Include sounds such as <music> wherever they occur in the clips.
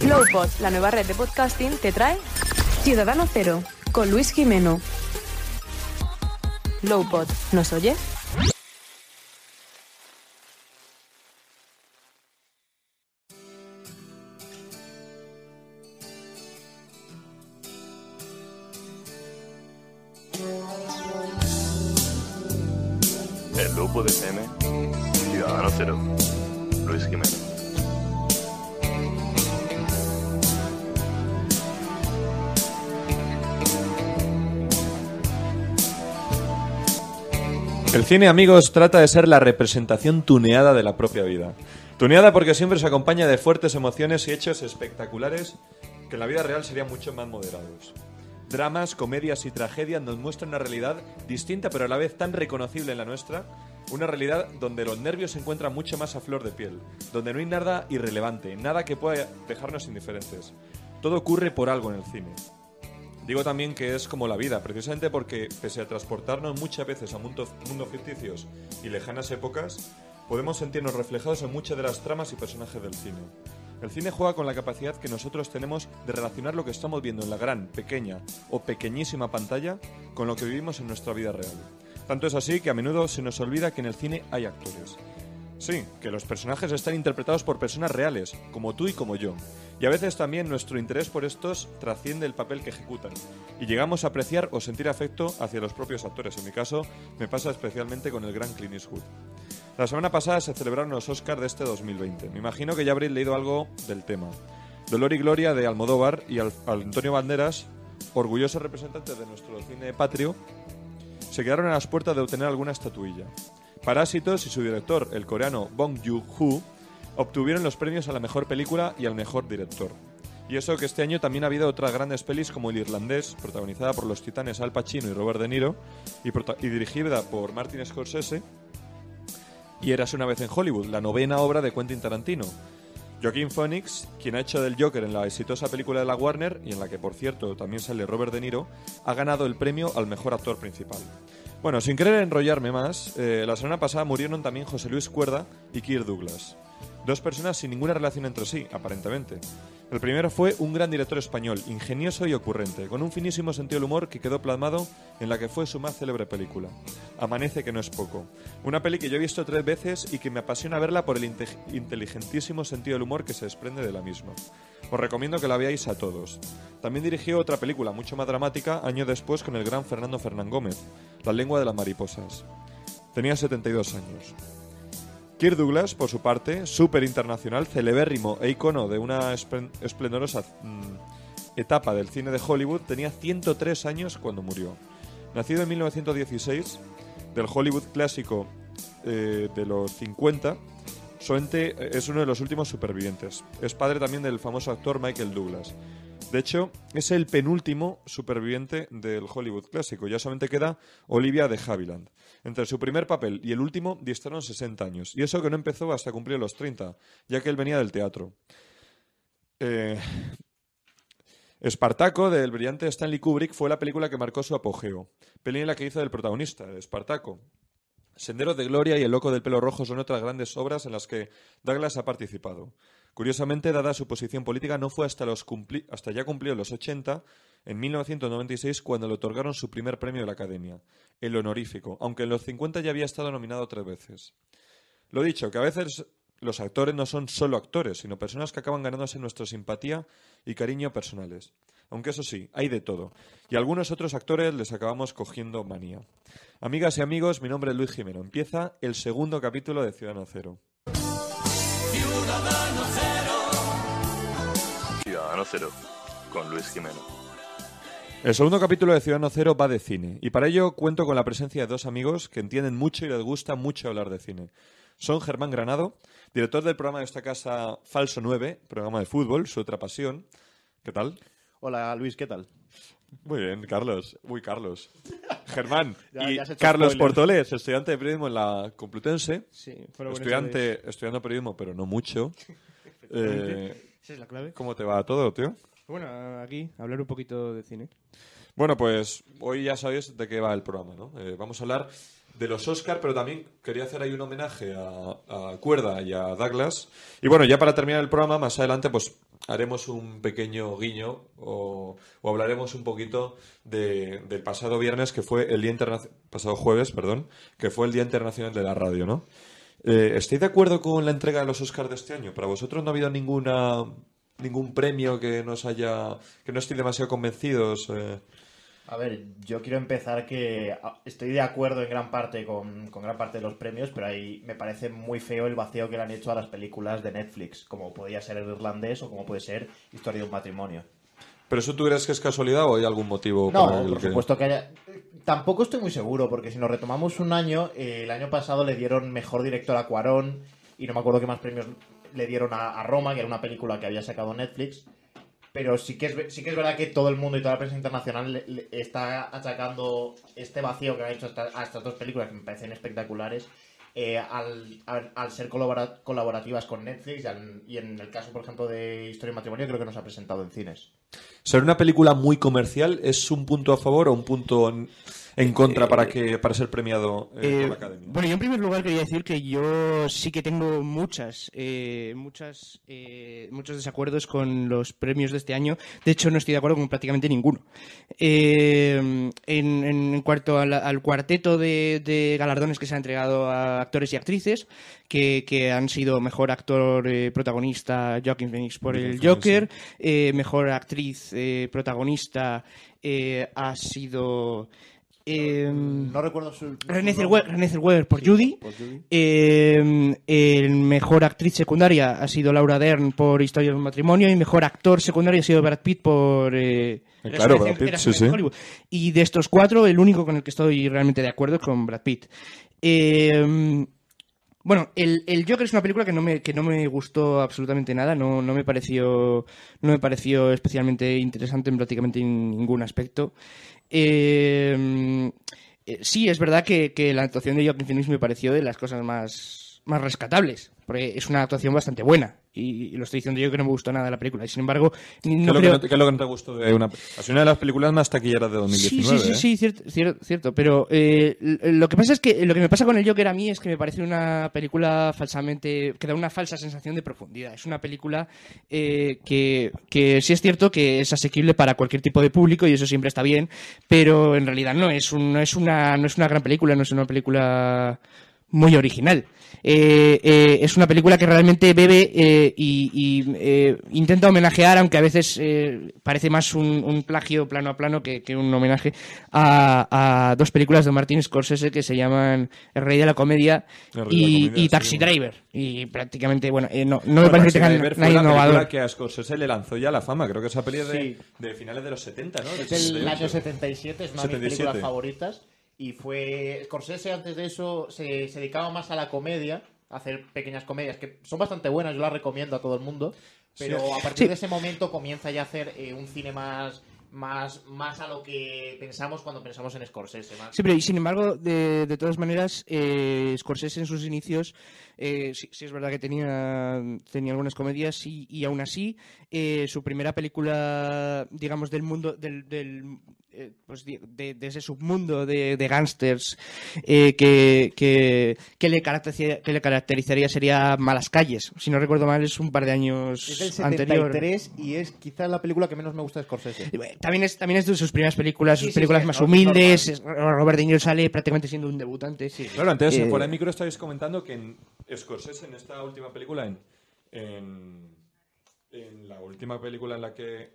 Flowpod, la nueva red de podcasting, te trae Ciudadano Cero con Luis Jimeno. Lowpod, ¿nos oye? El cine, amigos, trata de ser la representación tuneada de la propia vida. Tuneada porque siempre se acompaña de fuertes emociones y hechos espectaculares que en la vida real serían mucho más moderados. Dramas, comedias y tragedias nos muestran una realidad distinta pero a la vez tan reconocible en la nuestra, una realidad donde los nervios se encuentran mucho más a flor de piel, donde no hay nada irrelevante, nada que pueda dejarnos indiferentes. Todo ocurre por algo en el cine. Digo también que es como la vida, precisamente porque, pese a transportarnos muchas veces a mundos, ficticios y lejanas épocas, podemos sentirnos reflejados en muchas de las tramas y personajes del cine. El cine juega con la capacidad que nosotros tenemos de relacionar lo que estamos viendo en la gran, pequeña o pequeñísima pantalla con lo que vivimos en nuestra vida real. Tanto es así que a menudo se nos olvida que en el cine hay actores. Sí, que los personajes están interpretados por personas reales, como tú y como yo. Y a veces también nuestro interés por estos trasciende el papel que ejecutan. Y llegamos a apreciar o sentir afecto hacia los propios actores. En mi caso, me pasa especialmente con el gran Clint Eastwood. La semana pasada se celebraron los Oscars de este 2020. Me imagino que ya habréis leído algo del tema. Dolor y Gloria de Almodóvar y Al- Antonio Banderas, orgullosos representantes de nuestro cine patrio, se quedaron a las puertas de obtener alguna estatuilla. Parásitos y su director, el coreano Bong Joon-ho, obtuvieron los premios a la mejor película y al mejor director. Y eso que este año también ha habido otras grandes pelis como El Irlandés, protagonizada por los titanes Al Pacino y Robert De Niro, y, dirigida por Martin Scorsese, y Eras una vez en Hollywood, la novena obra de Quentin Tarantino. Joaquín Phoenix, quien ha hecho del Joker en la exitosa película de la Warner, y en la que por cierto también sale Robert De Niro, ha ganado el premio al mejor actor principal. Bueno, sin querer enrollarme más, eh, la semana pasada murieron también José Luis Cuerda y Kirk Douglas. Dos personas sin ninguna relación entre sí, aparentemente. El primero fue un gran director español, ingenioso y ocurrente, con un finísimo sentido del humor que quedó plasmado en la que fue su más célebre película. Amanece que no es poco. Una peli que yo he visto tres veces y que me apasiona verla por el inte- inteligentísimo sentido del humor que se desprende de la misma. Os recomiendo que la veáis a todos. También dirigió otra película mucho más dramática años después con el gran Fernando Fernán Gómez, La lengua de las mariposas. Tenía 72 años. Kirk Douglas, por su parte, súper internacional, celebérrimo e icono de una esplen- esplendorosa mm, etapa del cine de Hollywood, tenía 103 años cuando murió. Nacido en 1916, del Hollywood clásico eh, de los 50, Soente es uno de los últimos supervivientes. Es padre también del famoso actor Michael Douglas. De hecho, es el penúltimo superviviente del Hollywood clásico. Ya solamente queda Olivia de Havilland. Entre su primer papel y el último distaron 60 años. Y eso que no empezó hasta cumplir los 30, ya que él venía del teatro. Eh, Espartaco, del brillante Stanley Kubrick, fue la película que marcó su apogeo. Peli en la que hizo del protagonista, de Espartaco. Senderos de Gloria y El Loco del Pelo Rojo son otras grandes obras en las que Douglas ha participado. Curiosamente, dada su posición política, no fue hasta, los cumpli- hasta ya cumplido los 80, en 1996, cuando le otorgaron su primer premio de la Academia, el honorífico, aunque en los 50 ya había estado nominado tres veces. Lo dicho, que a veces los actores no son solo actores, sino personas que acaban ganándose nuestra simpatía y cariño personales. Aunque eso sí, hay de todo. Y a algunos otros actores les acabamos cogiendo manía. Amigas y amigos, mi nombre es Luis Jimeno. Empieza el segundo capítulo de Ciudadano Cero. Ciudadano Cero, con Luis Jimeno. El segundo capítulo de Ciudadano Cero va de cine, y para ello cuento con la presencia de dos amigos que entienden mucho y les gusta mucho hablar de cine. son Germán Granado, director del programa de esta casa Falso 9, programa de fútbol, su otra pasión. ¿Qué tal? Hola Luis, ¿qué tal? Muy bien, Carlos. Uy, Carlos. Germán. <laughs> Ya- y ya Carlos spoiler. Portoles, estudiante de periodismo en la Complutense. Sí, buenos Estudiante, estudiando periodismo, pero no mucho. <laughs> Eh, Esa es la clave. ¿Cómo te va todo, tío? Bueno, aquí, hablar un poquito de cine. Bueno, pues hoy ya sabéis de qué va el programa, ¿no? Eh, vamos a hablar de los Oscar, pero también quería hacer ahí un homenaje a, a Cuerda y a Douglas. Y bueno, ya para terminar el programa, más adelante, pues haremos un pequeño guiño o, hablaremos un poquito de- del pasado viernes, que fue el Día Internacional, pasado jueves, perdón, que fue el Día Internacional de la Radio, ¿no? Eh, ¿Estáis de acuerdo con la entrega de los Oscars de este año? ¿Para vosotros no ha habido ninguna ningún premio que nos haya que no estéis demasiado convencidos? eh? A ver, yo quiero empezar que a- estoy de acuerdo en gran parte con, con gran parte de los premios, pero ahí me parece muy feo el vacío que le han hecho a las películas de Netflix, como podía ser El Irlandés o como puede ser Historia de un matrimonio. ¿Pero eso tú crees que es casualidad o hay algún motivo No, para por que- supuesto que haya... Tampoco estoy muy seguro, porque si nos retomamos un año, eh, el año pasado le dieron mejor director a Cuarón y no me acuerdo qué más premios le dieron a, a Roma, que era una película que había sacado Netflix. Pero sí que, es, sí que es verdad que todo el mundo y toda la prensa internacional está achacando este vacío que han hecho a estas dos películas, que me parecen espectaculares, eh, al, al- al ser colabora- colaborativas con Netflix y en el caso, por ejemplo, de Historia y Matrimonio, creo que nos ha presentado en cines. ¿Ser una película muy comercial es un punto a favor o un punto en, contra para que para ser premiado eh, Eh, por la Academia? bueno, yo en primer lugar quería decir que yo sí que tengo muchas, eh, muchas, eh, muchos desacuerdos con los premios de este año. De hecho, no estoy de acuerdo con prácticamente ninguno. Eh, en, en cuanto al, al cuarteto de, de galardones que se ha entregado a actores y actrices, que, que han sido mejor actor eh, protagonista Joaquin Phoenix por el Joker, eh, mejor actriz eh, protagonista eh, ha sido... eh, No recuerdo su... René Zellweger, por Judy. Por Judy. Eh, el mejor actriz secundaria ha sido Laura Dern por Historia de un matrimonio y mejor actor secundario ha sido Brad Pitt por eh, Eh, claro, Brad Pitt, sí, sí. Y de estos cuatro, el único con el que estoy realmente de acuerdo es con Brad Pitt. Eh, bueno, el, el Joker es una película que no me, que no me gustó absolutamente nada, no, no me pareció no me pareció especialmente interesante en prácticamente ningún aspecto. Eh, eh, sí, es verdad que, que la actuación de Joaquin Phoenix me pareció de las cosas más, más rescatables, porque es una actuación bastante buena. Y, y lo estoy diciendo yo que no me gustó nada la película. Y sin embargo, ¿Qué, no es lo que creo... no qué es lo que no te gustó de una... Sido una de las películas más taquilleras de 2019, Sí, sí, sí, ¿eh? sí, cierto, cierto, cierto. Pero eh, lo que pasa es que lo que me pasa con el Joker a mí es que me parece una película falsamente. que da una falsa sensación de profundidad. Es una película eh, que, que sí es cierto que es asequible para cualquier tipo de público y eso siempre está bien, pero en realidad no es, un- no es, una, no es una gran película, no es una película muy original. Eh, eh, es una película que realmente bebe eh, y, y, eh, intenta homenajear, aunque a veces eh, parece más un, un plagio plano a plano que, que un homenaje a, a dos películas de Martin Scorsese que se llaman El Rey de la Comedia El de la y, Comedia, y Taxi sí. Driver. Y prácticamente, bueno, eh, no, no me parece que Taxi tengan nadie la película innovador. que a Scorsese le lanzó ya la fama. Creo que esa peli es de, Sí. de finales de los 70, ¿no? Es del 78. año 77, es una de mis 77. películas favoritas. Y fue. Scorsese antes de eso se, se dedicaba más a la comedia, a hacer pequeñas comedias que son bastante buenas, yo las recomiendo a todo el mundo. Pero a partir Sí. de ese momento comienza ya a hacer eh, un cine más, más, más a lo que pensamos cuando pensamos en Scorsese. más- Sí, pero y sin embargo, de, de todas maneras, eh, Scorsese en sus inicios, eh, sí, sí es verdad que tenía, tenía algunas comedias y, y aún así, eh, su primera película, digamos, del mundo, del, del, eh, pues, de, de ese submundo de, de gángsters eh, que, que, que, le caracterizaría, que le caracterizaría sería Malas Calles. Si no recuerdo mal, es un par de años Es del anterior. 73 y es quizás la película que menos me gusta de Scorsese. También es, también es de sus primeras películas, Sí, sus sí, películas sí, más no- humildes. es- Robert De Niro sale prácticamente siendo un debutante. Claro, antes Eh, fuera de micro estáis comentando que en Scorsese, en esta última película, en, en, en la última película en la que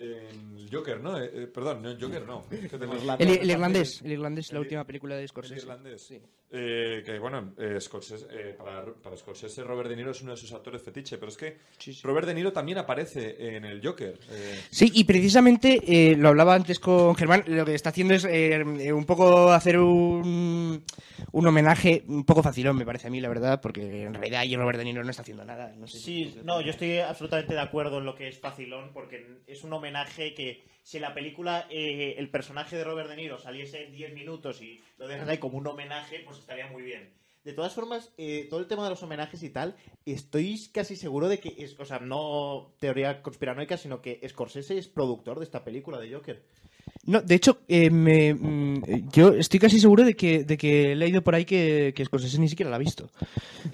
En Joker, ¿no? Eh, eh, perdón, no en Joker, no. <laughs> Es que tengo- El, el irlandés, el irlandés, la El- última película de El Scorsese. irlandés. Sí. Eh, que bueno, eh, Scorsese, eh, para, para Scorsese Robert De Niro es uno de sus actores fetiche, pero es que Sí, sí. Robert De Niro también aparece en el Joker. eh, Sí, y precisamente eh, lo hablaba antes con Germán, lo que está haciendo es eh, un poco hacer un, un homenaje un poco facilón, me parece a mí, la verdad, porque en realidad ahí Robert De Niro no está haciendo nada. No sé si- Sí, no, yo estoy absolutamente de acuerdo en lo que es Facilón, porque es un homenaje que si en la película eh, el personaje de Robert De Niro saliese 10 minutos y lo dejas ahí como un homenaje, pues estaría muy bien. De todas formas, eh, todo el tema de los homenajes y tal, estoy casi seguro de que es, o sea, no teoría conspiranoica, sino que Scorsese es productor de esta película de Joker. No, de hecho, eh, me- mm, yo estoy casi seguro de que, de que he leído por ahí que, que Scorsese ni siquiera la ha visto.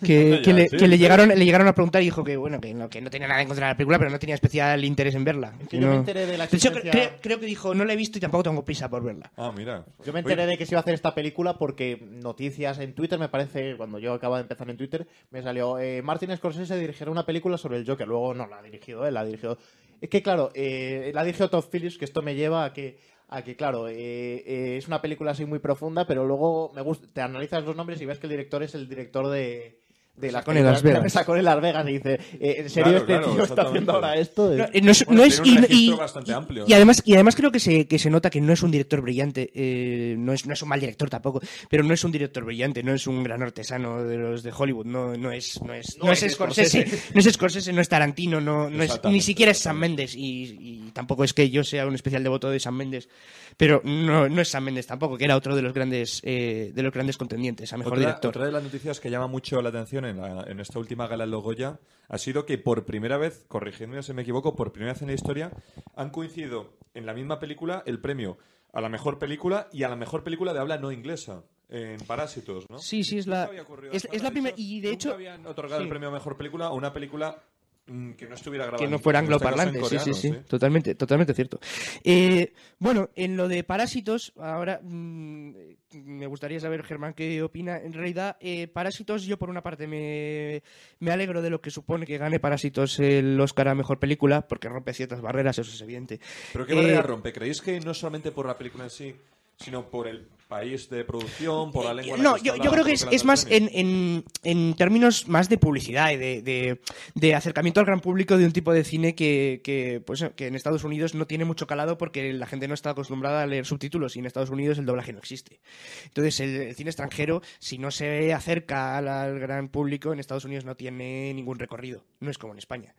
Que, <laughs> que le, sí, que le llegaron, le llegaron a preguntar y dijo que bueno que no, que no tenía nada en contra de la película, pero no tenía especial interés en verla. Que yo no- me enteré de la De hecho, existencia- creo, creo que dijo, no la he visto y tampoco tengo prisa por verla. Ah, mira. Yo me enteré de que se iba a hacer esta película porque noticias en Twitter, me parece, cuando yo acababa de empezar en Twitter, me salió eh, Martin Scorsese dirigirá una película sobre el Joker. Luego no la ha dirigido él, la ha dirigido. Es que, claro, eh, la ha dirigido Todd Phillips, que esto me lleva a que, a que claro, eh, eh, es una película así muy profunda, pero luego me gusta, te analizas los nombres y ves que el director es el director de. De Sacó en Las Vegas. Sacó en Las Vegas y dice, eh, ¿en serio Claro, este claro, tío está haciendo ahora esto? No, eh, no es, Bueno, no es- tiene un y- y- bastante y- amplio. y además y además creo que se, que se nota que no es un director brillante eh, no es no es un mal director tampoco pero no es un director brillante no es un gran artesano de los de Hollywood no no es no es no, No es es Scorsese no es Scorsese no es Tarantino no, no es ni siquiera es Sam Mendes y, y tampoco es que yo sea un especial devoto de Sam Mendes pero no, no es Sam Mendes tampoco que era otro de los grandes eh, de los grandes contendientes a mejor otra, director otra de las noticias que llama mucho la atención en, la- en esta última gala de Logoya ha sido que por primera vez, corrigiéndome si me equivoco, por primera vez en la historia han coincidido en la misma película el premio a la mejor película y a la mejor película de habla no inglesa en Parásitos, ¿no? Sí, sí, es la- es- es la primera- y de hecho- habían otorgado sí. el premio a mejor película a una película que no estuviera grabada que no fuera este angloparlante, sí, sí, sí, totalmente, totalmente cierto. Eh, bueno, en lo de Parásitos, ahora mm, me gustaría saber, Germán, qué opina. En realidad, eh, Parásitos, yo por una parte me, me alegro de lo que supone que gane Parásitos el Oscar a Mejor Película, porque rompe ciertas barreras, eso es evidente. ¿Pero qué Eh, barrera rompe? ¿Creéis que no solamente por la película en sí, sino por el país de producción, por la lengua en la No, está yo, yo creo que es, la es más en, en- en términos más de publicidad y de, de- de acercamiento al gran público de un tipo de cine que, que, pues, que en Estados Unidos no tiene mucho calado porque la gente no está acostumbrada a leer subtítulos y en Estados Unidos el doblaje no existe. Entonces el, el cine extranjero, si no se acerca al, al gran público, en Estados Unidos no tiene ningún recorrido. No es como en España.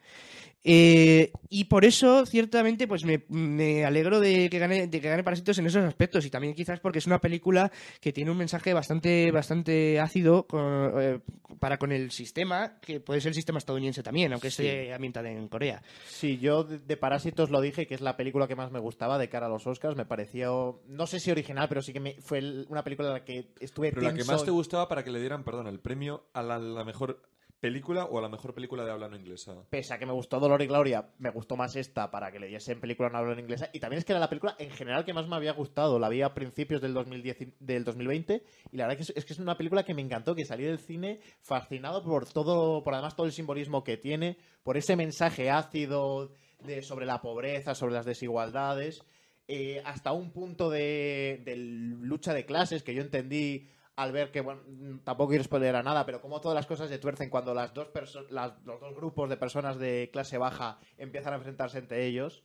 Eh, y por eso, ciertamente, pues me, me alegro de que gane, de que gane Parásitos en esos aspectos. Y también quizás porque es una película que tiene un mensaje bastante, bastante ácido con- eh, para con el sistema, que puede ser el sistema estadounidense también, aunque esté ambientada en Corea. Sí, yo de, Parásitos lo dije, que es la película que más me gustaba de cara a los Oscars. Me pareció, no sé si original, pero sí que me, fue una película en la que estuve Pero la que más te gustaba para que le dieran, perdón, el premio a la, la mejor película o a la mejor película de habla no inglesa. Pese a que me gustó Dolor y Gloria, me gustó más esta para que le diesen película no habla en inglesa. Y también es que era la película en general que más me había gustado. La vi a principios del, 2010, y- del 2020 y la verdad que es, es que es una película que me encantó, que salí del cine fascinado por todo, por además todo el simbolismo que tiene, por ese mensaje ácido de, sobre la pobreza, sobre las desigualdades, eh, hasta un punto de, de lucha de clases que yo entendí al ver que, bueno, tampoco quiero spoiler a nada, pero como todas las cosas se tuercen cuando las dos los dos grupos de personas de clase baja empiezan a enfrentarse entre ellos.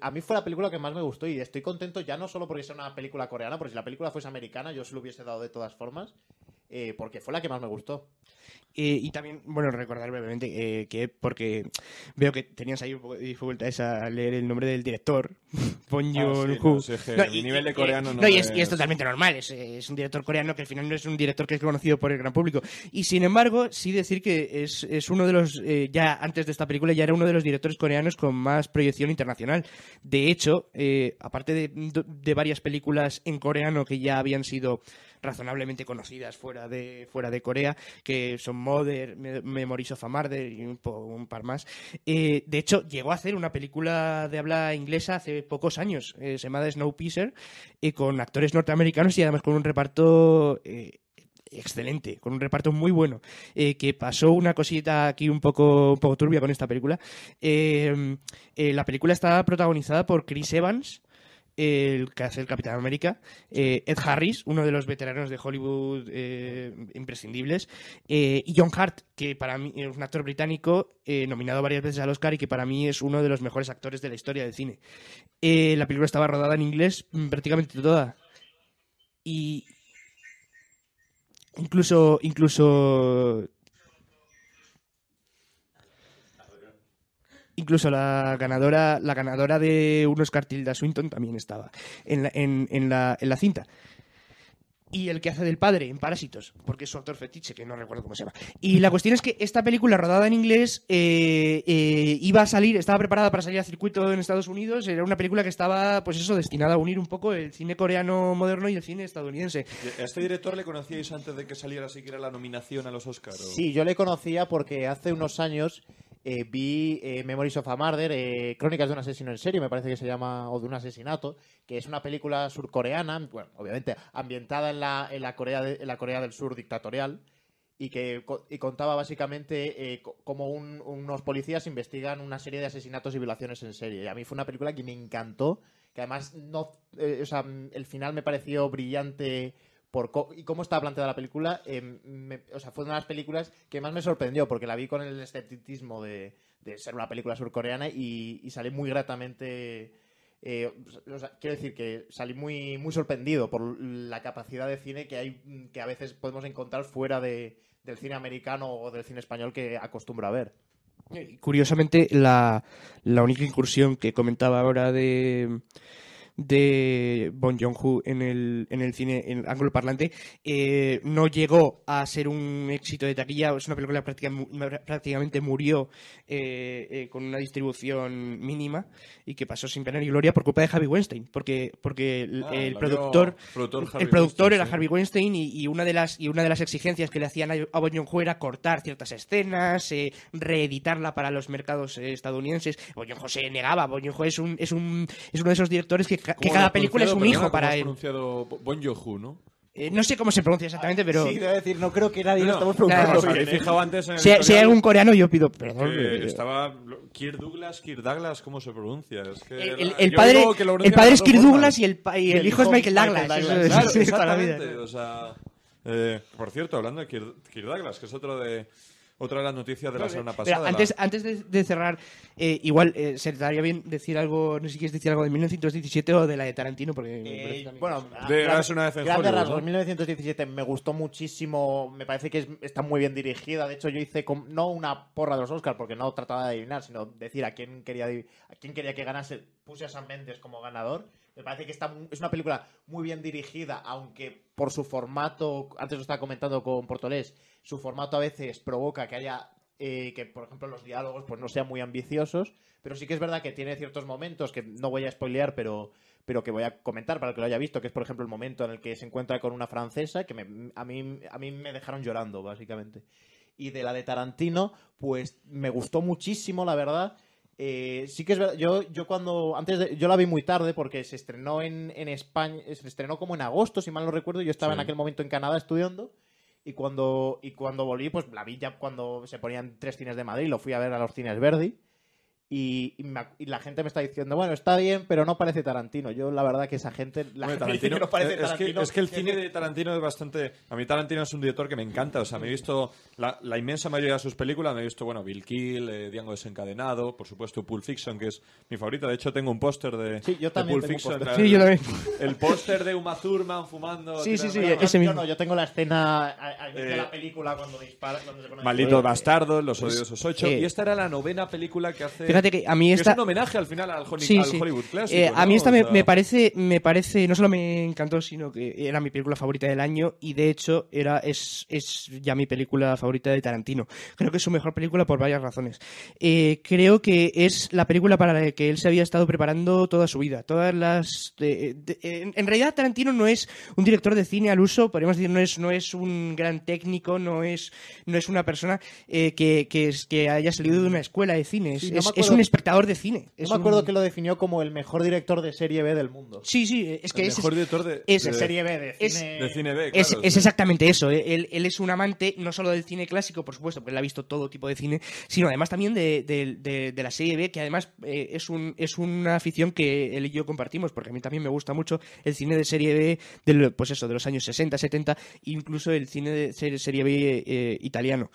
A mí fue la película que más me gustó y estoy contento ya no solo porque sea una película coreana, porque si la película fuese americana yo se lo hubiese dado de todas formas, eh, porque fue la que más me gustó. Eh, y también, bueno, recordar brevemente eh, que porque veo que tenías ahí un poco de dificultades a leer el nombre del director, <laughs> Bong Ah, sí, no, sí, No, mi nivel de coreano no y, es, es- y es totalmente normal, es, es un director coreano que al final no es un director que es conocido por el gran público. Y sin embargo, sí decir que es, es uno de los, eh, ya antes de esta película, ya era uno de los directores coreanos con más proyección internacional. De hecho, eh, aparte de, de varias películas en coreano que ya habían sido razonablemente conocidas fuera de, fuera de Corea, que son Mother, Me- Memories of a Murder y un, par más. Eh, de hecho, llegó a hacer una película de habla inglesa hace pocos años, eh, se llama Snowpiercer, eh, con actores norteamericanos y además con un reparto... eh, excelente, con un reparto muy bueno, que pasó una cosita aquí un poco, un poco turbia con esta película. La película está protagonizada por Chris Evans, el que hace el Capitán América, eh, Ed Harris, uno de los veteranos de Hollywood eh, imprescindibles, eh, y John Hart, que para mí es un actor británico nominado varias veces al Oscar y que para mí es uno de los mejores actores de la historia del cine. La película estaba rodada en inglés mm, prácticamente toda. Y incluso, incluso Incluso la ganadora, la ganadora de un Oscar Tilda Swinton también estaba en la, en, en la, en la cinta. Y el que hace del padre en Parásitos, porque es su actor fetiche, que no recuerdo cómo se llama. Y la cuestión es que esta película rodada en inglés eh, eh, iba a salir, estaba preparada para salir a circuito en Estados Unidos. Era una película que estaba, pues eso, destinada a unir un poco el cine coreano moderno y el cine estadounidense. ¿A este director le conocíais antes de que saliera siquiera la nominación a los Oscars? Sí, yo le conocía porque hace unos años eh, vi eh, Memories of a Murder, eh, Crónicas de un asesino en serie, me parece que se llama, o de un asesinato, que es una película surcoreana, bueno, obviamente ambientada en la, en la, Corea, de- en la Corea del Sur dictatorial, y que y contaba básicamente eh, cómo un- unos policías investigan una serie de asesinatos y violaciones en serie. Y a mí fue una película que me encantó, que además no, eh, o sea, el final me pareció brillante por co- y cómo estaba planteada la película. me- o sea, fue una de las películas que más me sorprendió porque la vi con el escepticismo de, ser una película surcoreana y, salí muy gratamente. eh, quiero decir que salí muy, muy sorprendido por la capacidad de cine que hay que a veces podemos encontrar fuera de, del cine americano o del cine español que acostumbro a ver. Curiosamente, la única incursión que comentaba ahora de de Bon Joon-ho en el, en el cine en ángulo parlante eh, no llegó a ser un éxito de taquilla es una película que prácticamente, prácticamente murió eh, eh, con una distribución mínima y que pasó sin pena ni gloria por culpa de Harvey Weinstein porque porque el, Ah, el productor productor el productor Weinstein, era. Harvey Weinstein y, y una de las y una de las exigencias que le hacían a, Bong Joon-ho era cortar ciertas escenas, eh, reeditarla para los mercados eh, estadounidenses. Bong Joon-ho se negaba. Bong Joon-ho es un es un es uno de esos directores que, que ¿Cómo lo cada película es un hijo Perdona, ¿cómo para él. pronunciado Bo- Bon Joon-ho, ¿no? Eh, no sé cómo se pronuncia exactamente, pero Sí, debo decir, no creo que nadie No, lo estamos preguntando. Claro, bien, ¿eh? fijado antes en el si, si hay algún coreano yo pido perdón. eh, estaba Kirk Douglas, Kirk Douglas, ¿cómo se pronuncia? Es que el, el- el padre, que el padre es Kirk. Douglas y el, y el el hijo es hijo Michael Michael Douglas. Douglas. Eso- Claro, sí, toda la vida. exactamente. O sea, eh, por cierto, hablando de Kirk, Kirk Douglas, que es otro de otra de las noticias de la semana Pero pasada. la- antes, antes de, de cerrar, eh, igual eh, se daría bien decir algo, no sé si quieres decir algo de 1917 o de la de Tarantino, porque me Eh, parece también- bueno, De- gran- es una rasgos, ¿no? 1917 me gustó muchísimo, me parece que es- está muy bien dirigida. De hecho, yo hice com- no una porra de los Oscars porque no trataba de adivinar, sino decir a quién quería a quién quería que ganase. Puse a Sam Mendes como ganador. Me parece que está es una película muy bien dirigida, aunque por su formato, antes lo estaba comentando con Portolés, su formato a veces provoca que haya eh, que, por ejemplo, los diálogos pues no sean muy ambiciosos, pero sí que es verdad que tiene ciertos momentos que no voy a spoilear, pero, pero que voy a comentar para el que lo haya visto, que es, por ejemplo, el momento en el que se encuentra con una francesa, que me- a, mí, a mí me dejaron llorando, básicamente. Y de la de Tarantino, pues me gustó muchísimo, la verdad. Eh, sí que es verdad, yo, yo cuando, antes de, yo la vi muy tarde porque se estrenó en, en España, se estrenó como en agosto, si mal no recuerdo, yo estaba Sí. en aquel momento en Canadá estudiando. Y cuando, y cuando volví, pues la vi ya cuando se ponían tres cines de Madrid, lo fui a ver a los cines Verdi. Y, y me ac- y la gente me está diciendo, bueno, está bien, pero no parece Tarantino. Yo, la verdad, que esa gente. La gente dice Tarantino- que no <laughs> parece es, que, Tarantino. es que el cine de Tarantino es bastante. A mí Tarantino es un director que me encanta. O sea, me he visto la, la inmensa mayoría de sus películas. Me he visto, bueno, Bill Kill, eh, Django desencadenado, por supuesto, Pulp Fiction, que es mi favorita. De hecho, tengo un póster de, Sí, yo de también Pulp tengo un Fiction. Sí, yo también. El póster de Uma Thurman fumando. Sí, sí, sí, ese yo mismo. no, yo tengo la escena al inicio de Eh, la película cuando dispara. Cuando se pone Malditos Eh, bastardos, Los odiosos ocho. eh, y esta era la novena película que hace. Fíjate que a mí que esta... es un homenaje al final al, Holly- Sí, al sí. Hollywood clásico. Eh, a mí ¿no? esta O me, sea, me parece, me parece, no solo me encantó, sino que era mi película favorita del año y de hecho era, es, es ya mi película favorita de Tarantino. Creo que es su mejor película por varias razones. Eh, creo que es la película para la que él se había estado preparando toda su vida. Todas las, de- de- en, en realidad Tarantino no es un director de cine al uso, podríamos decir, no es, no es un gran técnico, no es, no es una persona eh, que, que, es- que haya salido de una escuela de cine. Es, Sí, no es- acuerdo es un espectador de cine. Es me acuerdo un- que lo definió como el mejor director de serie B del mundo. Sí, sí, es que el es, mejor director de, es- De serie B, de es- cine. de cine B, Es, claro, es exactamente eso. ¿eh? Él, él es un amante no solo del cine clásico, por supuesto, porque él ha visto todo tipo de cine, sino además también de, de- de- de la serie B, que además eh, es, un, es una afición que él y yo compartimos, porque a mí también me gusta mucho el cine de serie B, pues eso, de los años 60, 70, incluso el cine de ser- serie B eh, italiano.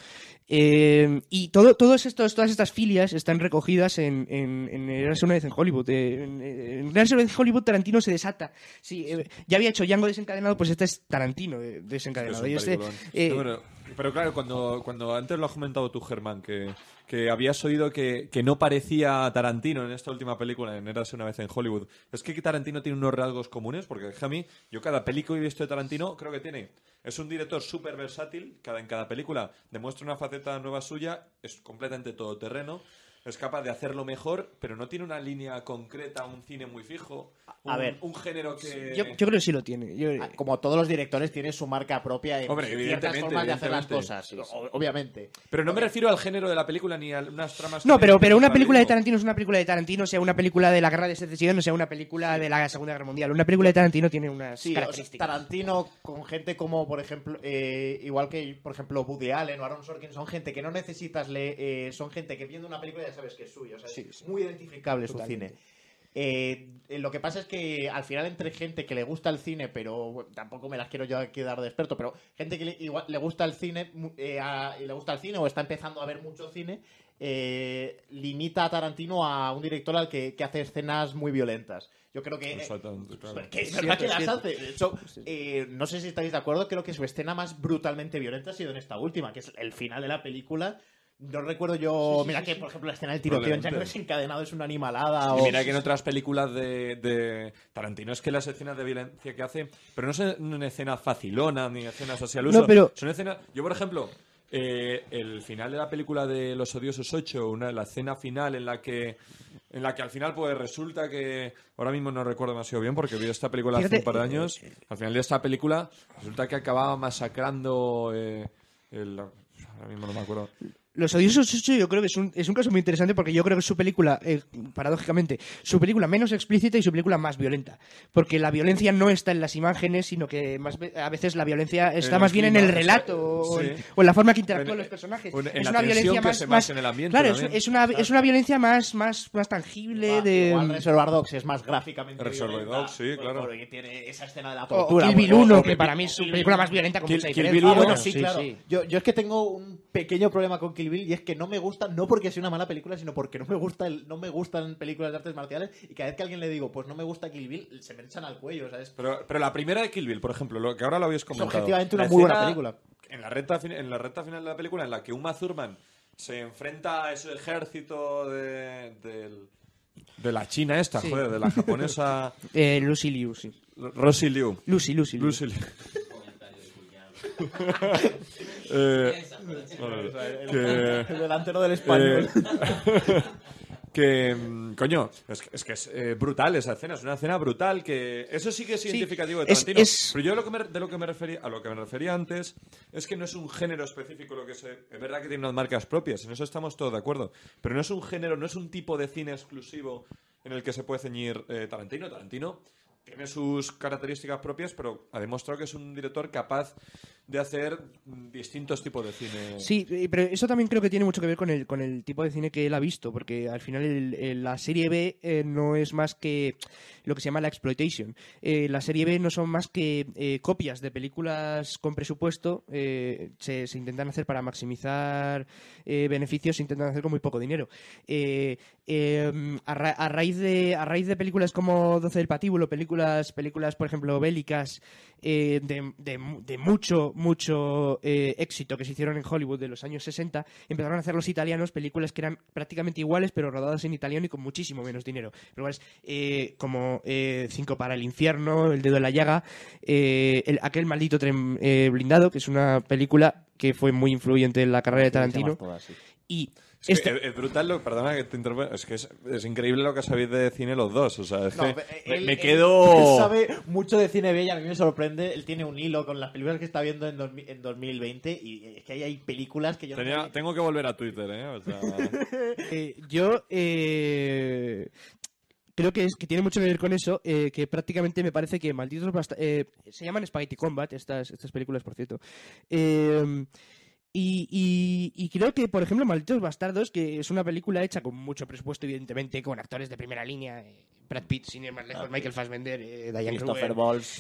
Eh, y todo, todos estos, todas estas filias están recogidas en, en, en una vez en Hollywood. Eh, en, en una vez en Hollywood Tarantino se desata. Sí, eh, ya había hecho Django desencadenado, pues este es Tarantino eh, Es desencadenado. un Y este, eh, No, pero, pero claro, cuando, cuando antes lo has comentado tú, Germán, que, que habías oído que, que no parecía Tarantino en esta última película, en Érase una vez en Hollywood, es que Tarantino tiene unos rasgos comunes, porque es mí, yo cada película que he visto de Tarantino creo que tiene. Es un director súper versátil, cada, en cada película demuestra una faceta nueva suya, es completamente todoterreno. Es capaz de hacerlo mejor, pero no tiene una línea concreta, un cine muy fijo, un, A ver. un género que... yo, yo creo que sí lo tiene. Yo- Ah, Como todos los directores, tiene su marca propia en Hombre, ciertas evidentemente, formas de hacer las cosas. Obviamente. Pero no me refiero al género de la película ni a unas tramas. No, que pero, pero una un película de. Tarantino es una película de Tarantino, sea una película de la guerra de secesión o sea una película de la Segunda Guerra Mundial. Una película de Tarantino tiene unas Sí, o sea, características. Tarantino con gente como, por ejemplo, eh, igual que, por ejemplo, Woody Allen o Aaron Sorkin, son gente que no necesitas leer, eh, son gente que viendo una película ya sabes que es suyo. O sea, Sí, es sí. muy identificable su cine. Eh, eh, lo que pasa es que al final entre gente que le gusta el cine, pero bueno, tampoco me las quiero yo aquí dar de experto, pero gente que le, igual, le gusta el cine mu- eh, a- y le gusta el cine o está empezando a ver mucho cine, eh, limita a Tarantino a un director al que, que hace escenas muy violentas. Yo creo que Exactamente, claro. que es verdad que las hace. De hecho, eh, no sé si estáis de acuerdo, creo que su escena más brutalmente violenta ha sido en esta última, que es el final de la película. No recuerdo yo. mira que, por ejemplo, la escena del tiroteo en. Django desencadenado es una animalada. Y o... mira que en otras películas de, de Tarantino es que las escenas de violencia que hace, pero no son escenas facilonas ni escenas así al uso. No, pero- Son escenas. Yo, por ejemplo, eh, el final de la película de Los Odiosos 8, una, la escena final en la que. En la que al final, pues resulta que. Ahora mismo no recuerdo demasiado bien porque vi esta película hace un par de años. Al final de esta película, resulta que acababa masacrando. eh, el- ahora mismo no me acuerdo. Los Odiosos 8 yo creo que es un, es un caso muy interesante porque yo creo que es su película, eh, paradójicamente, su película menos explícita y su película más violenta. Porque la violencia no está en las imágenes, sino que más ve- a veces la violencia está el más bien en el relato o, sí. en, o en la forma que interactúan En- los personajes. en- en es la una violencia que más, se más- en el ambiente Claro, es, es una, es una violencia más, más, más tangible Igual, de... igual Reservoir Dogs es más gráficamente Reservoir violenta, Dogs, sí, claro. Porque tiene esa escena de la o tortura. Kill Bill o- 1, o- que o- para mí es su Kill película más violenta con Kill- mucha Kill diferencia. Bill Ah, uno, bueno, sí, Sí, claro. sí. Yo, yo es que tengo un pequeño problema con Kill Bill y es que no me gusta, no porque sea una mala película, sino porque no me gusta el, no me gustan películas de artes marciales y cada vez que a alguien le digo, pues no me gusta Kill Bill, se me echan al cuello, ¿sabes? Pero, pero la primera de Kill Bill, por ejemplo, lo que ahora lo habéis Es comentado. objetivamente una muy buena película. En la, recta, en la recta final de la película, en la que Uma Thurman se enfrenta a ese ejército de, del- de la China esta, Sí. joder, de la japonesa <laughs> Eh, Lucy Liu, sí. Rosie Liu. Lucy, Lucy Liu. Lucy Liu. Eh, bueno, que- El delantero del español. Eh, <laughs> que, mm, coño, es, que- es que es eh, brutal esa escena, es una escena brutal que eso sí que es Sí, identificativo de es- Tarantino. es- Pero yo lo que me- de lo que me refería, a lo que me refería antes es que no es un género específico lo que se, es verdad que tiene unas marcas propias, en eso estamos todos de acuerdo, pero no es un género, no es un tipo de cine exclusivo en el que se puede ceñir eh, Tarantino. Tarantino tiene sus características propias, pero ha demostrado que es un director capaz de hacer distintos tipos de cine. Sí, eh, pero eso también creo que tiene mucho que ver con el, con el tipo de cine que él ha visto, porque al final el- la serie B eh, no es más que lo que se llama la exploitation. Eh, la serie B no son más que copias de películas con presupuesto, se, se intentan hacer para maximizar beneficios, se intentan hacer con muy poco dinero. Eh, a, ra- a raíz de, a raíz de películas como 12 del Patíbulo, películas, películas por ejemplo, bélicas, de, de de mucho, mucho eh, éxito que se hicieron en Hollywood de los años 60, empezaron a hacer los italianos películas que eran prácticamente iguales, pero rodadas en italiano y con muchísimo menos dinero. Eh, como eh, Cinco para el infierno, El dedo de la llaga, eh, el- aquel maldito tren blindado, que es una película que fue muy influyente en la carrera de Tarantino. Y Es, que es- brutal, lo, perdona que te interrumpa, es que es, es increíble lo que sabéis de cine los dos. O sea, es No, que eh, me, él- me él- quedo. él sabe mucho de cine B y a mí me sorprende. Él tiene un hilo con las películas que está viendo en, 2000 en 2020 y es que ahí hay películas que yo no Tenía- sabía- tengo que volver a Twitter, ¿eh? O sea, <laughs> Eh, yo eh, creo que, es, que tiene mucho que ver con eso, eh, que prácticamente me parece que Malditos eh, se llaman Spaghetti Combat, estas, estas películas, por cierto. Eh, y, y- y creo que, por ejemplo, Malditos Bastardos, que es una película hecha con mucho presupuesto, evidentemente, con actores de primera línea, eh, Brad Pitt, sin ir más lejos, Michael Fassbender, eh, Diane Christopher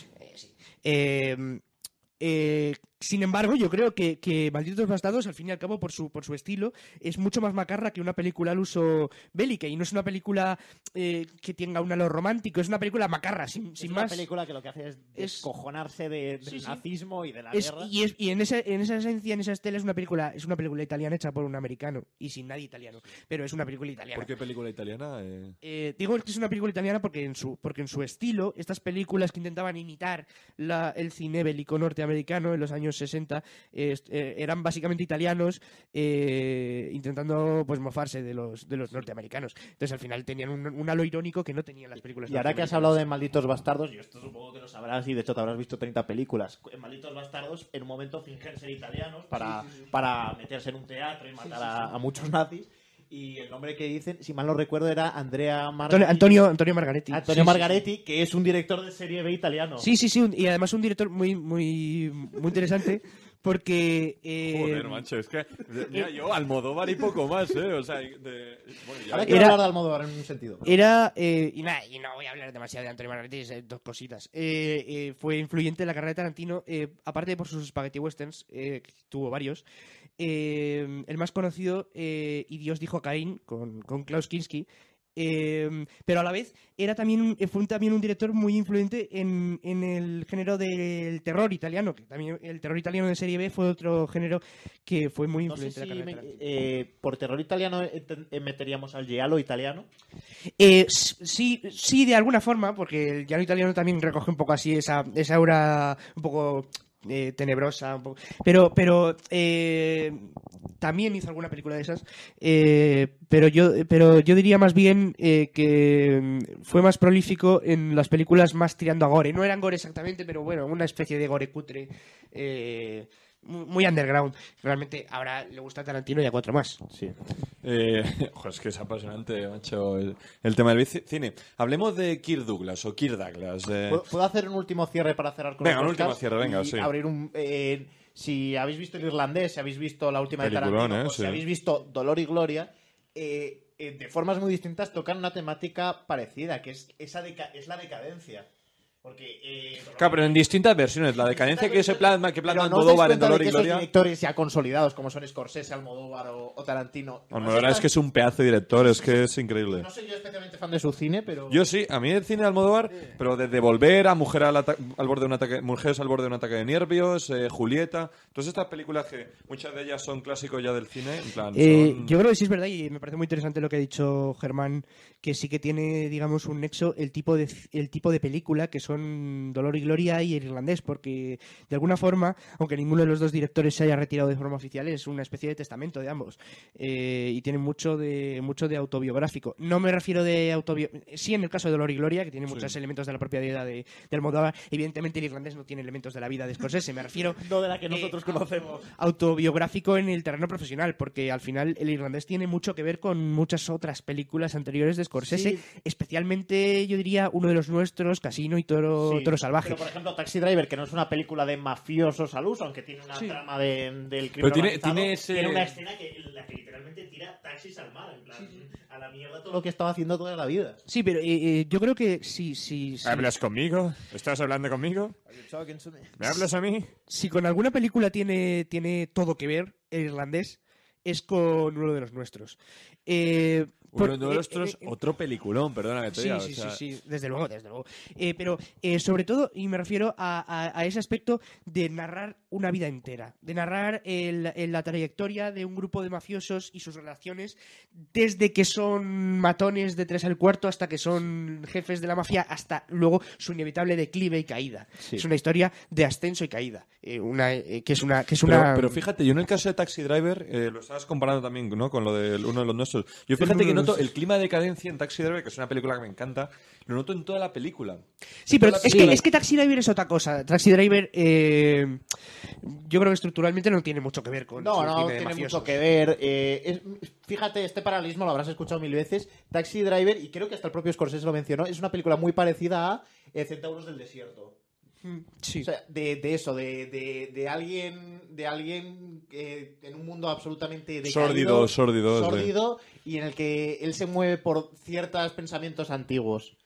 Kruger, eh, sí. Sin embargo, yo creo que, que Malditos Bastardos, al fin y al cabo, por su, por su estilo, es mucho más macarra que una película al uso bélica. Y no es una película eh, que tenga un halo romántico, es una película macarra, sin, Es sin una más. película que lo que hace es Es- descojonarse de, del Sí, sí. nazismo y de la Es- guerra. y es- y en, esa, en esa esencia, en esa estela, es una película es una película italiana hecha por un americano y sin nadie italiano. Pero es una película italiana. ¿por qué película italiana? Eh, Eh, digo que es una película italiana porque en su, porque en su estilo, estas películas que intentaban imitar la- el cine bélico norteamericano en los años 60 eh, eh, eran básicamente italianos eh, intentando pues mofarse de los, de los norteamericanos. Entonces al final tenían un, un halo irónico que no tenían las películas Y ahora que has hablado de Malditos Bastardos, y esto supongo que lo sabrás y de hecho te habrás visto 30 películas. En Malditos Bastardos, en un momento fingen ser italianos para, para meterse en un teatro y matar a, a muchos nazis. Y el nombre que dicen, si mal no recuerdo, era Andrea Antonio, Margaretti. Antonio, Antonio Margaretti. Antonio Sí, sí, Margaretti, que es un director de serie B italiano. Sí, sí, sí, un- y además un director muy, muy, muy interesante porque... eh, Joder, macho, es que. Mira, yo Almodóvar y poco más, ¿eh? O sea, de, bueno, ya- Ahora quiero Era- hablar de Almodóvar en un sentido. Era, eh, y nada, y no voy a hablar demasiado de Antonio Margaretti, eh, dos cositas. Eh, eh, fue influyente en la carrera de Tarantino, eh, aparte por sus spaghetti westerns, eh, tuvo varios. Eh, el más conocido, eh, y Dios dijo a Caín, con, con Klaus Kinski. eh, pero a la vez era también fue también un director muy influyente en, en el género del terror italiano, que también el terror italiano de serie B fue otro género que fue muy No sé influyente si en la me- eh, por terror italiano eh, meteríamos al giallo italiano. Eh, sí, sí, de alguna forma, porque el llano italiano también recoge un poco así esa, esa aura un poco eh, tenebrosa, un poco- pero, pero eh, también hizo alguna película de esas, eh, pero yo, pero yo diría más bien que mm, fue más prolífico en las películas más tirando a gore. No eran gore exactamente, pero bueno, una especie de gore cutre. Muy underground. Realmente ahora le gusta a Tarantino y a cuatro más. Sí. Eh, <laughs> ojo, es que es apasionante, macho, el, el tema del cine. Hablemos de Kirk Douglas o Kirk Douglas. eh. ¿Puedo, puedo hacer un último cierre para cerrar con Venga, un último cierre, venga, Y sí. abrir un... eh, si habéis visto el irlandés, si habéis visto la última de Tarantino, ¿eh? o si Sí. habéis visto Dolor y Gloria, eh, eh, de formas muy distintas tocan una temática parecida, que es, esa deca- es la decadencia. Porque... eh, Claro, pero en distintas versiones. La decadencia que se plasma, que plasma no Almodóvar en de Dolor que y esos Gloria. directores ya consolidados, como son Scorsese, Almodóvar o, o Tarantino... Almodóvar es que es un pedazo de director, es que es increíble. No soy yo especialmente fan de su cine, pero... Yo sí, a mí el cine de Almodóvar, pero desde Volver a Mujer al, borde de un ataque, Mujeres al borde de un ataque de nervios, eh, Julieta, todas estas películas que muchas de ellas son clásicos ya del cine, en plan, Eh, son- yo creo que sí es verdad y me parece muy interesante lo que ha dicho Germán, que sí que tiene, digamos, un nexo el tipo de el tipo de película que son Dolor y Gloria y el irlandés, porque de alguna forma, aunque ninguno de los dos directores se haya retirado de forma oficial, es una especie de testamento de ambos Eh, y tiene mucho de mucho de autobiográfico. No me refiero de autobiográfico, sí en el caso de Dolor y Gloria, que tiene muchos elementos de la propia vida de, de Almodóvar. Evidentemente el irlandés no tiene elementos de la vida de Scorsese, me refiero <laughs> No de la que eh, nosotros conocemos. autobiográfico en el terreno profesional, porque al final el irlandés tiene mucho que ver con muchas otras películas anteriores de Scorsese, Sí. especialmente yo diría uno de los nuestros, Casino y Toro, Sí, Toro Salvaje. Pero, por ejemplo, Taxi Driver, que no es una película de mafiosos al uso, aunque tiene una Sí. trama de, del crimen Pero tiene- tiene ese- tiene una escena que, en la que literalmente tira taxis al mar, en plan, a la mierda todo lo que estaba haciendo toda la vida. Sí, pero eh, eh, yo creo que si, si, si, ¿Hablas conmigo? ¿Estás hablando conmigo? ¿Me hablas a mí? si con alguna película tiene, tiene todo que ver el irlandés, es con uno de los nuestros. Eh, Uno de nuestros, eh, eh, otro peliculón, perdona que te Sí, diga. sí, o sea, sí, sí, desde luego, desde luego. Eh, pero eh, sobre todo, y me refiero a, a- a ese aspecto de narrar una vida entera, de narrar el- el- la trayectoria de un grupo de mafiosos y sus relaciones desde que son matones de tres al cuarto hasta que son jefes de la mafia, hasta luego su inevitable declive y caída. Sí. Es una historia de ascenso y caída, eh, una, que es una... Que es Pero, una pero fíjate, yo en el caso de Taxi Driver, eh, lo estabas comparando también ¿no? con lo de uno de los nuestros. Yo fíjate que noto el clima de decadencia en Taxi Driver, que es una película que me encanta, lo noto en toda la película. Sí, pero es que, es que Taxi Driver es otra cosa. Taxi Driver, eh, yo creo que estructuralmente no tiene mucho que ver con No, no de tiene mafiosos. mucho que ver. eh, es- fíjate, este paralelismo lo habrás escuchado mil veces. Taxi Driver, y creo que hasta el propio Scorsese lo mencionó, es una película muy parecida a eh, Centauros del Desierto. Sí. O sea, de, de eso, de, de, de alguien, de alguien eh, en un mundo absolutamente decaído, Sórdido, sórdido, de- y en el que él se mueve por ciertos pensamientos antiguos.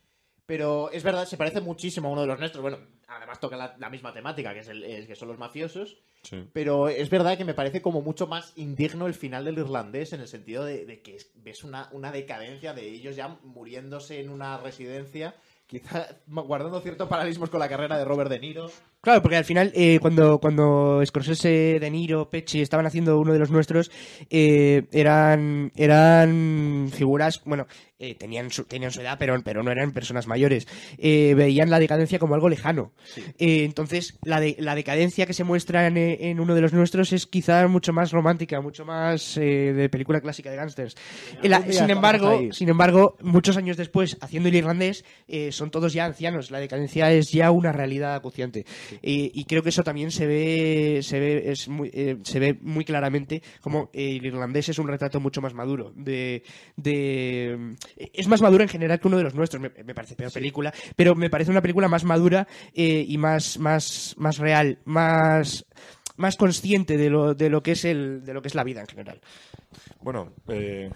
Pero es verdad, se parece muchísimo a uno de los nuestros. Bueno, además toca la, la misma temática, que, es el, es que son los mafiosos. Sí. Pero es verdad que me parece como mucho más indigno el final del irlandés en el sentido de, de que es- ves una, una decadencia de ellos ya muriéndose en una residencia, quizá guardando ciertos paralelismos con la carrera de Robert De Niro. Claro, porque al final, eh, cuando, cuando Scorsese, De Niro, Pecci estaban haciendo uno de los nuestros, eh, eran, eran figuras, bueno, eh, tenían, su, tenían su edad, pero, pero no eran personas mayores. Eh, veían la decadencia como algo lejano. Eh, entonces, la, de, la decadencia que se muestra en, en uno de los nuestros es quizá mucho más romántica, mucho más de película clásica de gángsters. Sin embargo, sin embargo, muchos años después, haciendo el irlandés, son todos ya ancianos. La decadencia es ya una realidad acuciante. Y, y creo que eso también se ve, se ve, es muy, se ve muy claramente como el irlandés es un retrato mucho más maduro. De, de, es más maduro en general que uno de los nuestros. Me, me parece peor película, pero me parece una película más madura eh, y más, más, más real, más más consciente de lo, de lo que es el de lo que es la vida en general. Bueno, eh,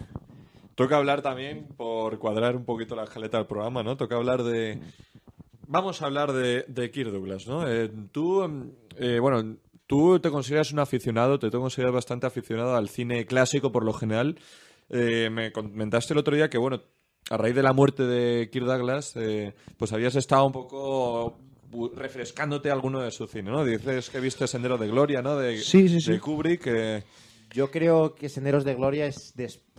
toca hablar también, por cuadrar un poquito la escaleta del programa, ¿no? Toca hablar de... Vamos a hablar de, de Kirk Douglas, ¿no? Eh, tú, eh, bueno, tú te consideras un aficionado, te consideras bastante aficionado al cine clásico por lo general. Eh, me comentaste el otro día que, bueno, a raíz de la muerte de Kirk Douglas, eh, pues habías estado un poco refrescándote alguno de su cine, ¿no? Dices que viste Sendero de Gloria, ¿no? De, Sí, sí, sí. de Kubrick. eh, Yo creo que Senderos de Gloria es,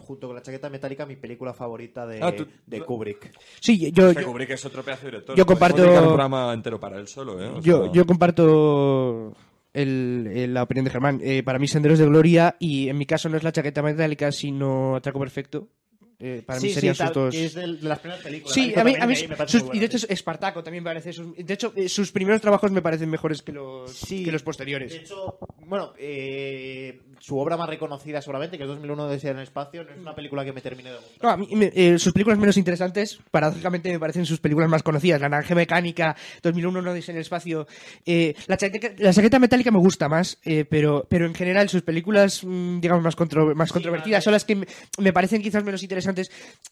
junto con la chaqueta metálica, mi película favorita de, Ah, tú- de Kubrick. Sí, yo, que yo, Kubrick es otro pedazo de director. yo comparto- un programa entero para él solo, ¿eh? O yo, sea, yo comparto el- el- la opinión de Germán. Eh, para mí, Senderos de Gloria, y en mi caso no es la chaqueta metálica, sino Atraco Perfecto. Eh, para mí sí, serían sí, sus dos. es de las primeras películas. Sí, a mí, a mí me sus- y de hecho Espartaco también parece. sus- de hecho, eh, sus primeros trabajos me parecen mejores que los, Sí. que los posteriores. De hecho, bueno, eh, su obra más reconocida seguramente, que es 2001 de en el espacio, no es una película que me termine de gustar. No, a mí me- eh, sus películas menos interesantes, paradójicamente me parecen sus películas más conocidas. La Naranja Mecánica, 2001 no dice en el espacio. Eh, la, chaqueta, la chaqueta metálica me gusta más, eh, pero, pero en general sus películas, mm, digamos, más, contro- más controvertidas son las que me, me parecen quizás menos interesantes.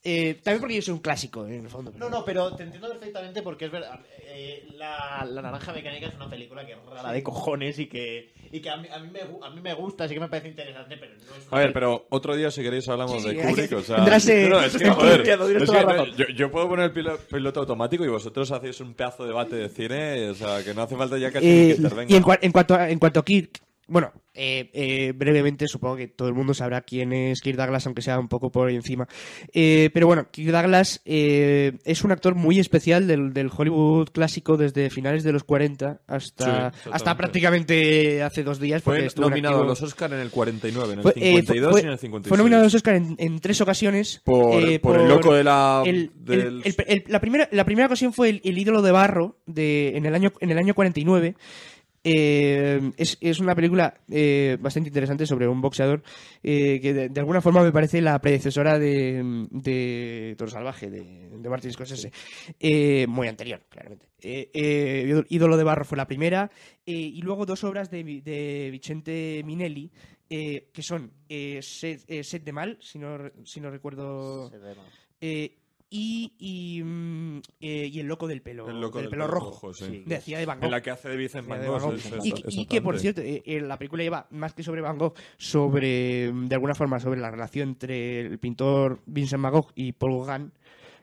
Eh, también porque yo soy un clásico, en el fondo. No, no, pero te entiendo perfectamente porque es verdad. eh, la, la Naranja Mecánica es una película que es rara de cojones y que, y que a, mí, a, mí me, a mí me gusta, sí que me parece interesante, pero no es una A ver, pero otro día, si queréis, hablamos Sí, sí, de Kubrick. que- O sea, no, es que, joder, es que yo, yo puedo poner el pilo- piloto automático y vosotros hacéis un pedazo de debate de cine. O sea, que no hace falta ya casi Eh, que intervenga. y en, cua- en cuanto a, en cuanto a Kirk, bueno, eh, eh, brevemente supongo que todo el mundo sabrá quién es Kirk Douglas, aunque sea un poco por encima. Eh, pero bueno, Kirk Douglas eh, es un actor muy especial del, del Hollywood clásico desde finales de los 40 hasta, Sí, hasta prácticamente hace dos días. porque Fue nominado a los Oscar en el 49, en el Fue- eh, 52 fue- y en el 56. Fue nominado a los Oscar en, en tres ocasiones. Por, eh, por el loco de la. el- del- el- el- el- la, primera, la primera ocasión fue el, el ídolo de barro de, en, el año, en el año 49. Eh, es, es una película eh, bastante interesante sobre un boxeador eh, que de, de alguna forma me parece la predecesora de, de Toro Salvaje, de, de Martin Scorsese. Muy anterior, claramente. Ídolo de barro fue la primera. y luego dos obras de, de Vicente Minelli, que son Sed de Mal, si no, si no recuerdo. Eh, y, y, mm, eh, y el loco del pelo, El loco del del pelo pelo rojo. rojo, sí. Sí, Decía de Van Gogh. En la que hace de Vincent Van Gogh. Van Gogh. es- es- Y, es y que, por cierto, eh, eh, la película lleva más que sobre Van Gogh, sobre, mm, de alguna forma, sobre la relación entre el pintor Vincent Van Gogh y Paul Gauguin.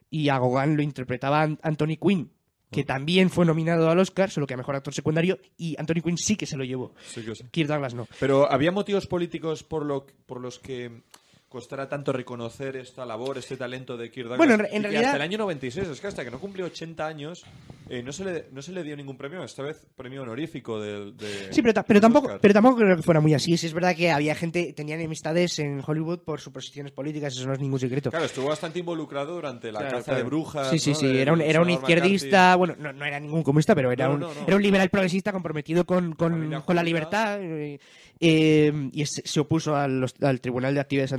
Y a Gauguin lo interpretaba An- Anthony Quinn, que también fue nominado al Oscar, solo que a mejor actor secundario, y Anthony Quinn sí que se lo llevó. Sí que sí. Kirk Douglas no. Pero había motivos políticos por, lo, por los que costara tanto reconocer esta labor, este talento de Kirk Douglas. Bueno, en realidad- Hasta el año 96, es que hasta que no cumplió 80 años, eh, no, se le, no se le dio ningún premio, esta vez premio honorífico del. De, Sí, pero, ta- pero del tampoco, pero tampoco creo que fuera muy así. Sí, es verdad que había gente, tenían enemistades en Hollywood por sus posiciones políticas, eso no es ningún secreto. Claro, estuvo bastante involucrado durante la Claro, caza claro. de brujas. Sí, sí, ¿no? sí. Era un, era un izquierdista, bueno, no, no era ningún comunista, pero era, No, un, no, no. era un liberal progresista comprometido con, con, Familia con la libertad eh, eh, y se, se opuso a los- al Tribunal de Actividades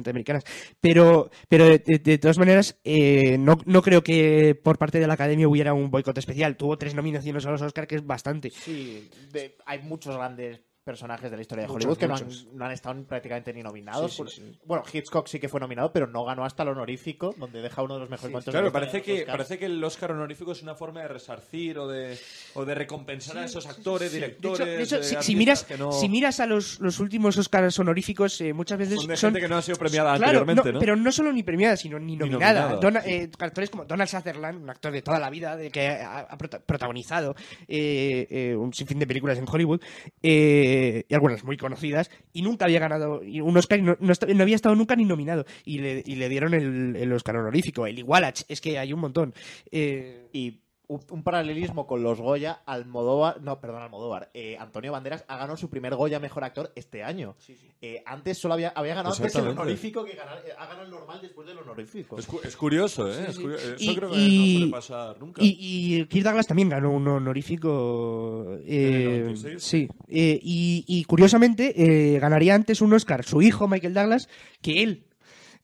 Pero, pero de todas maneras, eh, no, no creo que por parte de la Academia hubiera un boicot especial. Tuvo tres nominaciones a los Oscar, que es bastante. Sí, de- hay muchos grandes personajes de la historia de Muchos, Hollywood que no han, no han estado prácticamente ni nominados. Sí, sí, Por- sí. Bueno, Hitchcock sí que fue nominado, pero no ganó hasta el honorífico, donde deja uno de los mejores la Claro, parece que, parece que el Oscar honorífico es una forma de resarcir o de, o de recompensar a esos actores, directores. de hecho, de si, miras, no- si miras a los, los últimos Oscars honoríficos, eh, muchas veces Son de son gente que no ha sido premiada Claro, anteriormente, ¿no? Pero no solo ni premiada, sino ni nominada. sí. eh, actores como Donald Sutherland, un actor de toda la vida, de que ha, ha prota- protagonizado eh, eh, un sinfín de películas en Hollywood, eh, y algunas muy conocidas, y nunca había ganado un Oscar no, había estado nunca ni nominado. Y le, y le dieron el, el Oscar honorífico, el Igualach, es que hay un montón. Eh, Y un, paralelismo con los Goya, Almodóvar, no, perdón, Almodóvar, eh, Antonio Banderas ha ganado su primer Goya Mejor Actor este año. Eh, antes solo había, había ganado antes el honorífico que ganar- eh, ha ganado el normal después del honorífico. Es, cu- es curioso, ¿eh? Es sí. curio- Eso Y- creo que y- no suele pasar nunca. Y, y Kirk Douglas también ganó un honorífico. eh, ¿En el 96? sí. Eh, y, y curiosamente, eh, ganaría antes un Oscar su hijo Michael Douglas que él.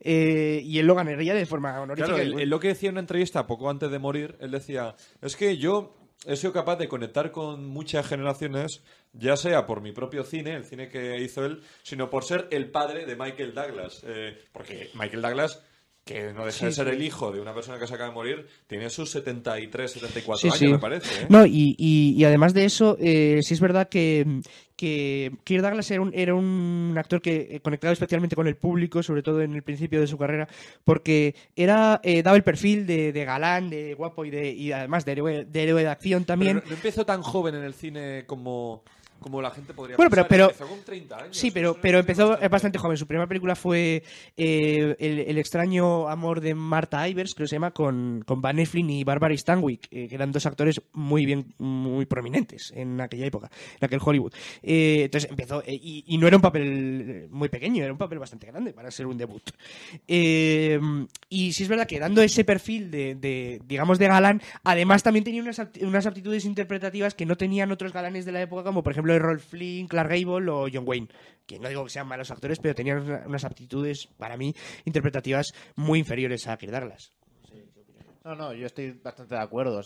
Eh, y él lo ganaría de forma honorífica. Claro, él, él lo que decía en una entrevista poco antes de morir, él decía, es que yo he sido capaz de conectar con muchas generaciones, ya sea por mi propio cine, el cine que hizo él, sino por ser el padre de Michael Douglas. Eh, porque Michael Douglas, que no deja de ser el hijo de una persona que se acaba de morir, tiene sus 73, 74 Sí, años, me parece. ¿eh? No, y, y- y además de eso, eh, sí es verdad que, que Kirk Douglas era un, era un actor que eh, conectaba especialmente con el público, sobre todo en el principio de su carrera, porque era eh, daba el perfil de, de galán, de guapo y, de, y además de héroe, de héroe de acción Pero también. no, no empezó tan joven en el cine como, como la gente podría Bueno, pero- pensar. pero- empezó con 30 años. Sí, pero, pero empezó bastante- bastante joven. Su primera película fue eh, el, el extraño amor de Martha Ivers, creo que se llama, con, con Van Eflin y Barbara Stanwyck, eh, que eran dos actores muy bien, muy prominentes en aquella época, en aquel Hollywood. Eh, entonces empezó, eh, y, y no era un papel muy pequeño, era un papel bastante grande para ser un debut. Eh, y sí es verdad que dando ese perfil de, de, digamos, de galán, además también tenía unas, unas aptitudes interpretativas que no tenían otros galanes de la época, como por ejemplo Errol Flynn, Clark Gable o John Wayne. Que no digo que sean malos actores, pero tenían una- unas aptitudes, para mí, interpretativas muy inferiores a Kirk Douglas. No, no, yo estoy bastante de acuerdo. O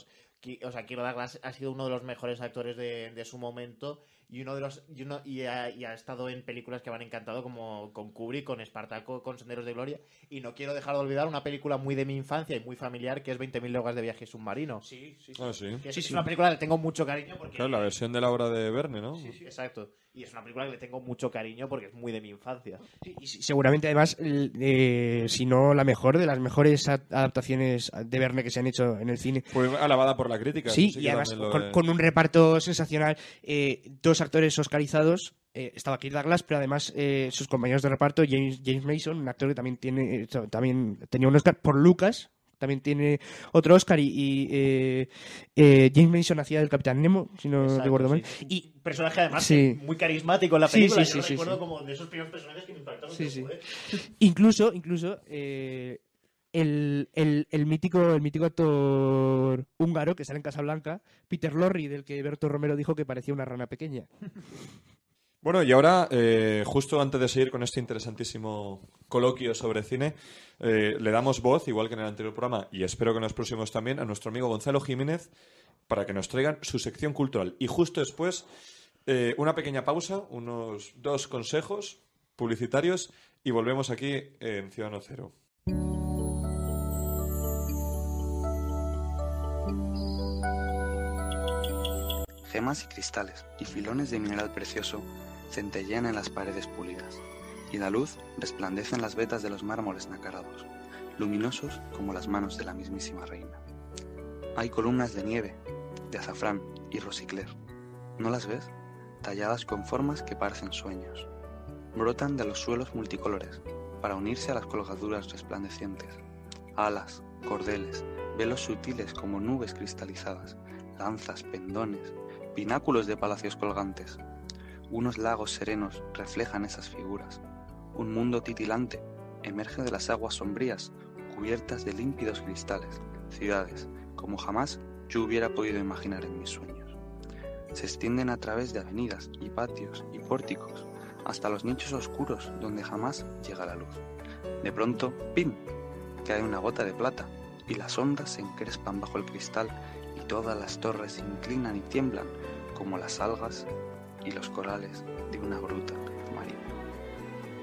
sea, Kirk Douglas ha sido uno de los mejores actores de su momento y uno de los y, uno, y, ha, y ha estado en películas que me han encantado como con Kubrick, con Espartaco, con Senderos de Gloria y no quiero dejar de olvidar una película muy de mi infancia y muy familiar que es 20.000 leguas de viaje submarino. Sí, sí, Ah, sí. Que es, es una película que le tengo mucho cariño porque Claro, la versión de la obra de Verne, ¿no? Exacto. Y es una película que le tengo mucho cariño porque es muy de mi infancia. Sí, y sí, seguramente además, eh, si no la mejor, de las mejores adaptaciones de Verne que se han hecho en el cine. Fue alabada por la crítica. Sí, y además de- con un reparto sensacional, eh, dos actores oscarizados, eh, estaba Kirk Douglas, pero además eh, sus compañeros de reparto, James, James Mason, un actor que también tiene, eh, también tenía un Oscar por Lucas, también tiene otro Oscar y, y, eh, eh, James Mason hacía del Capitán Nemo, si no Exacto, recuerdo mal. sí. Y Un personaje además Sí. muy carismático en la película. sí, Yo sí, sí, recuerdo como de esos primeros personajes que me impactaron. Sí, sí. incluso, incluso el, el, mítico, el mítico actor húngaro que sale en Casablanca, Peter Lorre, del que Berto Romero dijo que parecía una rana pequeña. <laughs> Bueno, y ahora, eh, justo antes de seguir con este interesantísimo coloquio sobre cine, eh, le damos voz, igual que en el anterior programa, y espero que en los próximos también, a nuestro amigo Gonzalo Jiménez, para que nos traigan su sección cultural. Y justo después, eh, una pequeña pausa, unos dos consejos publicitarios, y volvemos aquí en Ciudadano Cero. Gemas y cristales y filones de mineral precioso centellean en las paredes pulidas, y la luz resplandece en las vetas de los mármoles nacarados, luminosos como las manos de la mismísima reina. Hay columnas de nieve, de azafrán y rosicler. ¿No las ves? Talladas con formas que parecen sueños. Brotan de los suelos multicolores para unirse a las colgaduras resplandecientes. Alas, cordeles, velos sutiles como nubes cristalizadas, lanzas, pendones, pináculos de palacios colgantes. Unos lagos serenos reflejan esas figuras. Un mundo titilante emerge de las aguas sombrías, cubiertas de límpidos cristales, ciudades, como jamás yo hubiera podido imaginar en mis sueños. Se extienden a través de avenidas y patios y pórticos, hasta los nichos oscuros donde jamás llega la luz. De pronto, ¡pim! cae una gota de plata y las ondas se encrespan bajo el cristal todas las torres se inclinan y tiemblan como las algas y los corales de una gruta marina.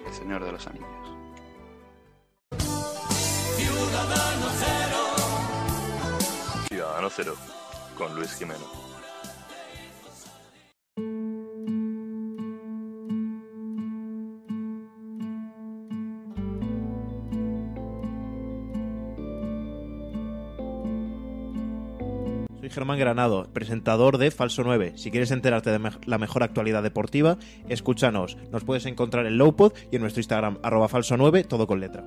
El Señor de los Anillos. Ciudadano Cero, con Luis Jimeno. Germán Granado, presentador de Falso 9. Si quieres enterarte de la mejor actualidad deportiva, escúchanos. Nos puedes encontrar en Lowpod y en nuestro Instagram, arroba falso 9, todo con letra.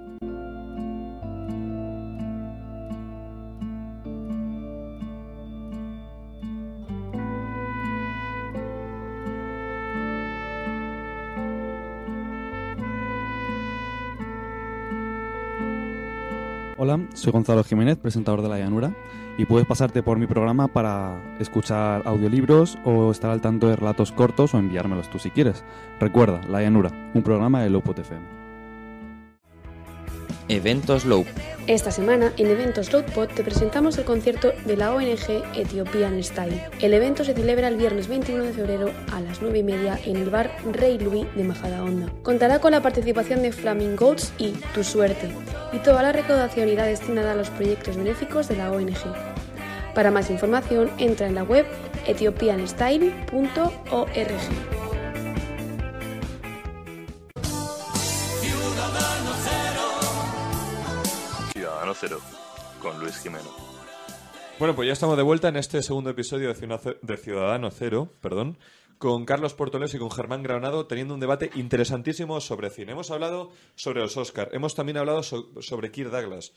Hola, soy Gonzalo Jiménez, presentador de La Llanura, y puedes pasarte por mi programa para escuchar audiolibros o estar al tanto de relatos cortos o enviármelos tú si quieres. Recuerda, La Llanura, un programa de Lopot FM. Eventos Low. Esta semana en Eventos Loadpod te presentamos el concierto de la ONG Ethiopian Style. El evento se celebra el viernes 21 de febrero a las 9 y media en el bar Rey Louis de Majadahonda. Contará con la participación de Flaming Goats y Tu Suerte, y toda la recaudación irá destinada a los proyectos benéficos de la ONG. Para más información entra en la web ethiopianstyle.org. Ciudadano Cero, con Luis Jimeno. Bueno, pues ya estamos de vuelta en este segundo episodio de Ciudadano- de Ciudadano Cero, perdón, con Carlos Portoles y con Germán Granado teniendo un debate interesantísimo sobre cine. Hemos hablado sobre los Oscar, hemos también hablado so- sobre Kirk Douglas.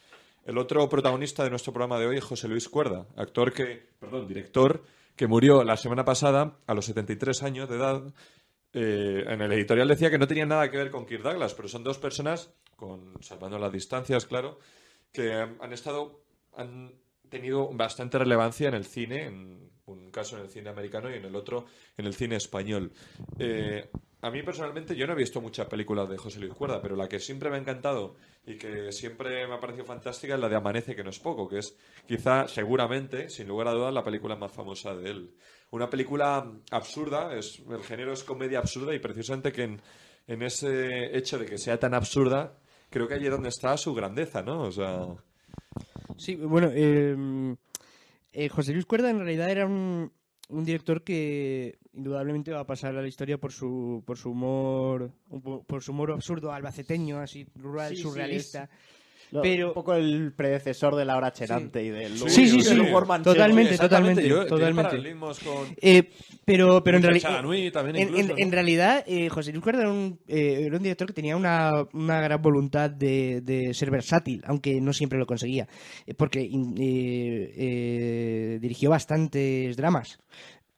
El otro protagonista de nuestro programa de hoy es José Luis Cuerda, actor que, perdón, director que murió la semana pasada a los 73 años de edad. Eh, en el editorial decía que no tenía nada que ver con Kirk Douglas, pero son dos personas, con, salvando las distancias, claro, que han estado, han tenido bastante relevancia en el cine, en un caso en el cine americano y en el otro en el cine español. Eh, a mí personalmente yo no he visto muchas películas de José Luis Cuerda, pero la que siempre me ha encantado y que siempre me ha parecido fantástica es la de Amanece, que no es poco, que es quizá, seguramente, sin lugar a dudas, la película más famosa de él. Una película absurda, es, el género es comedia absurda y precisamente que en, ese hecho de que sea tan absurda, creo que allí es donde está su grandeza, ¿no? O sea... Sí, bueno, eh, eh, José Luis Cuerda en realidad era un, un director que indudablemente va a pasar a la historia por su, por su humor, por su humor absurdo, albaceteño, así rural, Sí, sí, surrealista. Lo- pero un poco el predecesor de Laura Chenante Sí. y del Sí, sí, sí, manchego. totalmente, totalmente, yo- totalmente. con- Eh, pero, pero en, reali- en, incluso, en- ¿no? en realidad, eh, José Luis Cuerda era un, eh, era un director que tenía una, una gran voluntad de, de ser versátil, aunque no siempre lo conseguía, eh, porque eh, eh, dirigió bastantes dramas.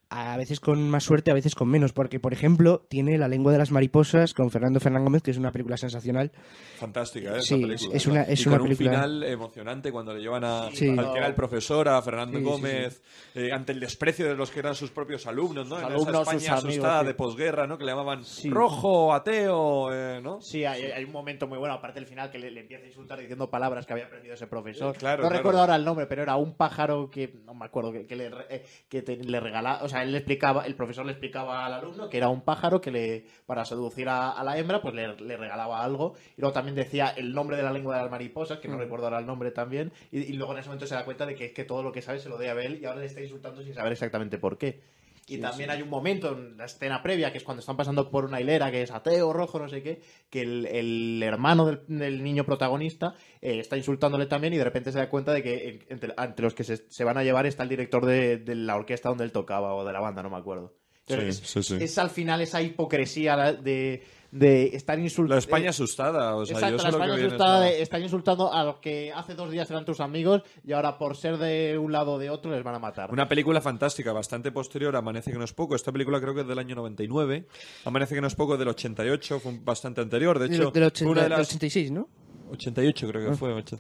A veces con más suerte, a veces con menos, porque, por ejemplo, tiene La lengua de las mariposas con Fernando Fernán Gómez, que es una película sensacional. Fantástica, ¿eh? Sí, esa película. es una- es y una con película- un final emocionante cuando le llevan a, Sí. al que era el profesor, a Fernando Sí, sí, Gómez, eh, ante el desprecio de los que eran sus propios alumnos, ¿no? Sus en alumnos, esa España amigos, asustada sí. de posguerra, ¿no? Que le llamaban rojo, ateo, eh, ¿no? Sí, hay, hay un momento muy bueno, aparte del final, que le, le empieza a insultar diciendo palabras que había aprendido ese profesor. Claro, no claro. recuerdo ahora el nombre, pero era un pájaro que, no me acuerdo, que, que le, eh, que te- le regalaba, o sea, él le explicaba, el profesor le explicaba al alumno que era un pájaro que le, para seducir a, a la hembra, pues le, le regalaba algo. Y luego también decía el nombre de la lengua de las mariposas, que no Mm. recuerdo ahora el nombre también. Y, y luego en ese momento se da cuenta de que es que todo lo que sabe se lo debe a él y ahora le está insultando sin saber exactamente por qué. Y Sí, también sí. hay un momento en la escena previa, que es cuando están pasando por una hilera, que es ateo, rojo, no sé qué, que el, el hermano del, del niño protagonista eh, está insultándole también y de repente se da cuenta de que en- entre, entre los que se, se van a llevar está el director de, de la orquesta donde él tocaba o de la banda, no me acuerdo. Entonces, Sí, es, sí, sí. es al final esa hipocresía de, de estar insultando. La España asustada, o sea, Exacto, yo la sé lo que España asustada de- están insultando a los que hace dos días eran tus amigos y ahora por ser de un lado o de otro les van a matar. Una película fantástica, bastante posterior Amanece que no es poco. Esta película creo que es del año 99. Amanece que no es poco es del 88, fue bastante anterior. De Del- hecho, del, fue una 80 de del las... 86, ¿no? 88 creo que Ah. fue. ocho-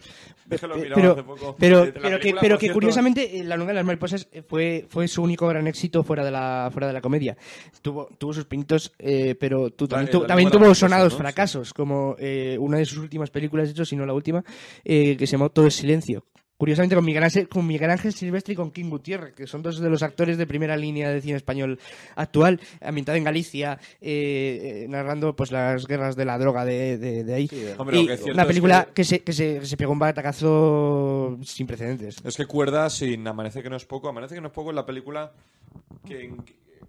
Es que lo Pe- miraba pero, hace poco. pero, pero que, pero que curiosamente eh, La Lunga de las Mariposas eh, fue, fue su único gran éxito fuera de la, fuera de la comedia. Tuvo, tuvo sus pinitos, eh, pero también, tu- también tuvo sonados ¿no? fracasos, como eh, una de sus últimas películas, de hecho, si no la última, eh, que se llamó Todo es Silencio. Curiosamente con Miguel, Ángel, con Miguel Ángel Silvestre y con King Gutiérrez, que son dos de los actores de primera línea del cine español actual, ambientado en Galicia, eh, eh, narrando pues las guerras de la droga de, de- de ahí. Hombre, Y lo que es cierto una es película que- que, se, que, se, que se pegó un batacazo sin precedentes. Es que Cuerda, sin Amanece que no es poco, Amanece que no es poco es la película que...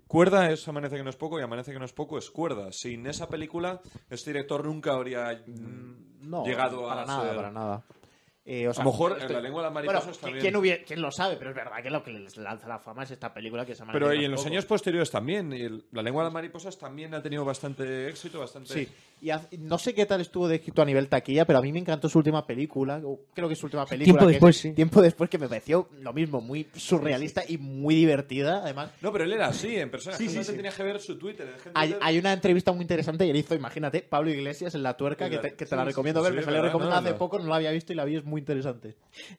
Cuerda es Amanece que no es poco y Amanece que no es poco es Cuerda. Sin esa película, este director nunca habría mm, No, llegado para a nada, ser- para nada. Eh, o sea, a lo mejor estoy- en la lengua de las Bueno, mariposas ¿qui- también. ¿quién, hubiera- quién lo sabe? Pero es verdad que lo que les lanza la fama es esta película que se llama Pero y en los años posteriores también. El- la lengua de las mariposas también ha tenido bastante éxito, bastante. Sí. Y no sé qué tal estuvo de éxito a nivel taquilla, pero a mí me encantó su última película. Creo que es su última película. Tiempo que es después, sí. Tiempo después, que me pareció lo mismo, muy surrealista y muy divertida, además. No, pero él era así, en persona. Sí, sí, sí. tenía que ver su Twitter. Hay, una entrevista muy interesante y él hizo, imagínate, Pablo Iglesias en La Tuerca, que te, que te la recomiendo sí, ver. sí, me salió recomendada hace no. poco, no la había visto y la vi, es muy interesante.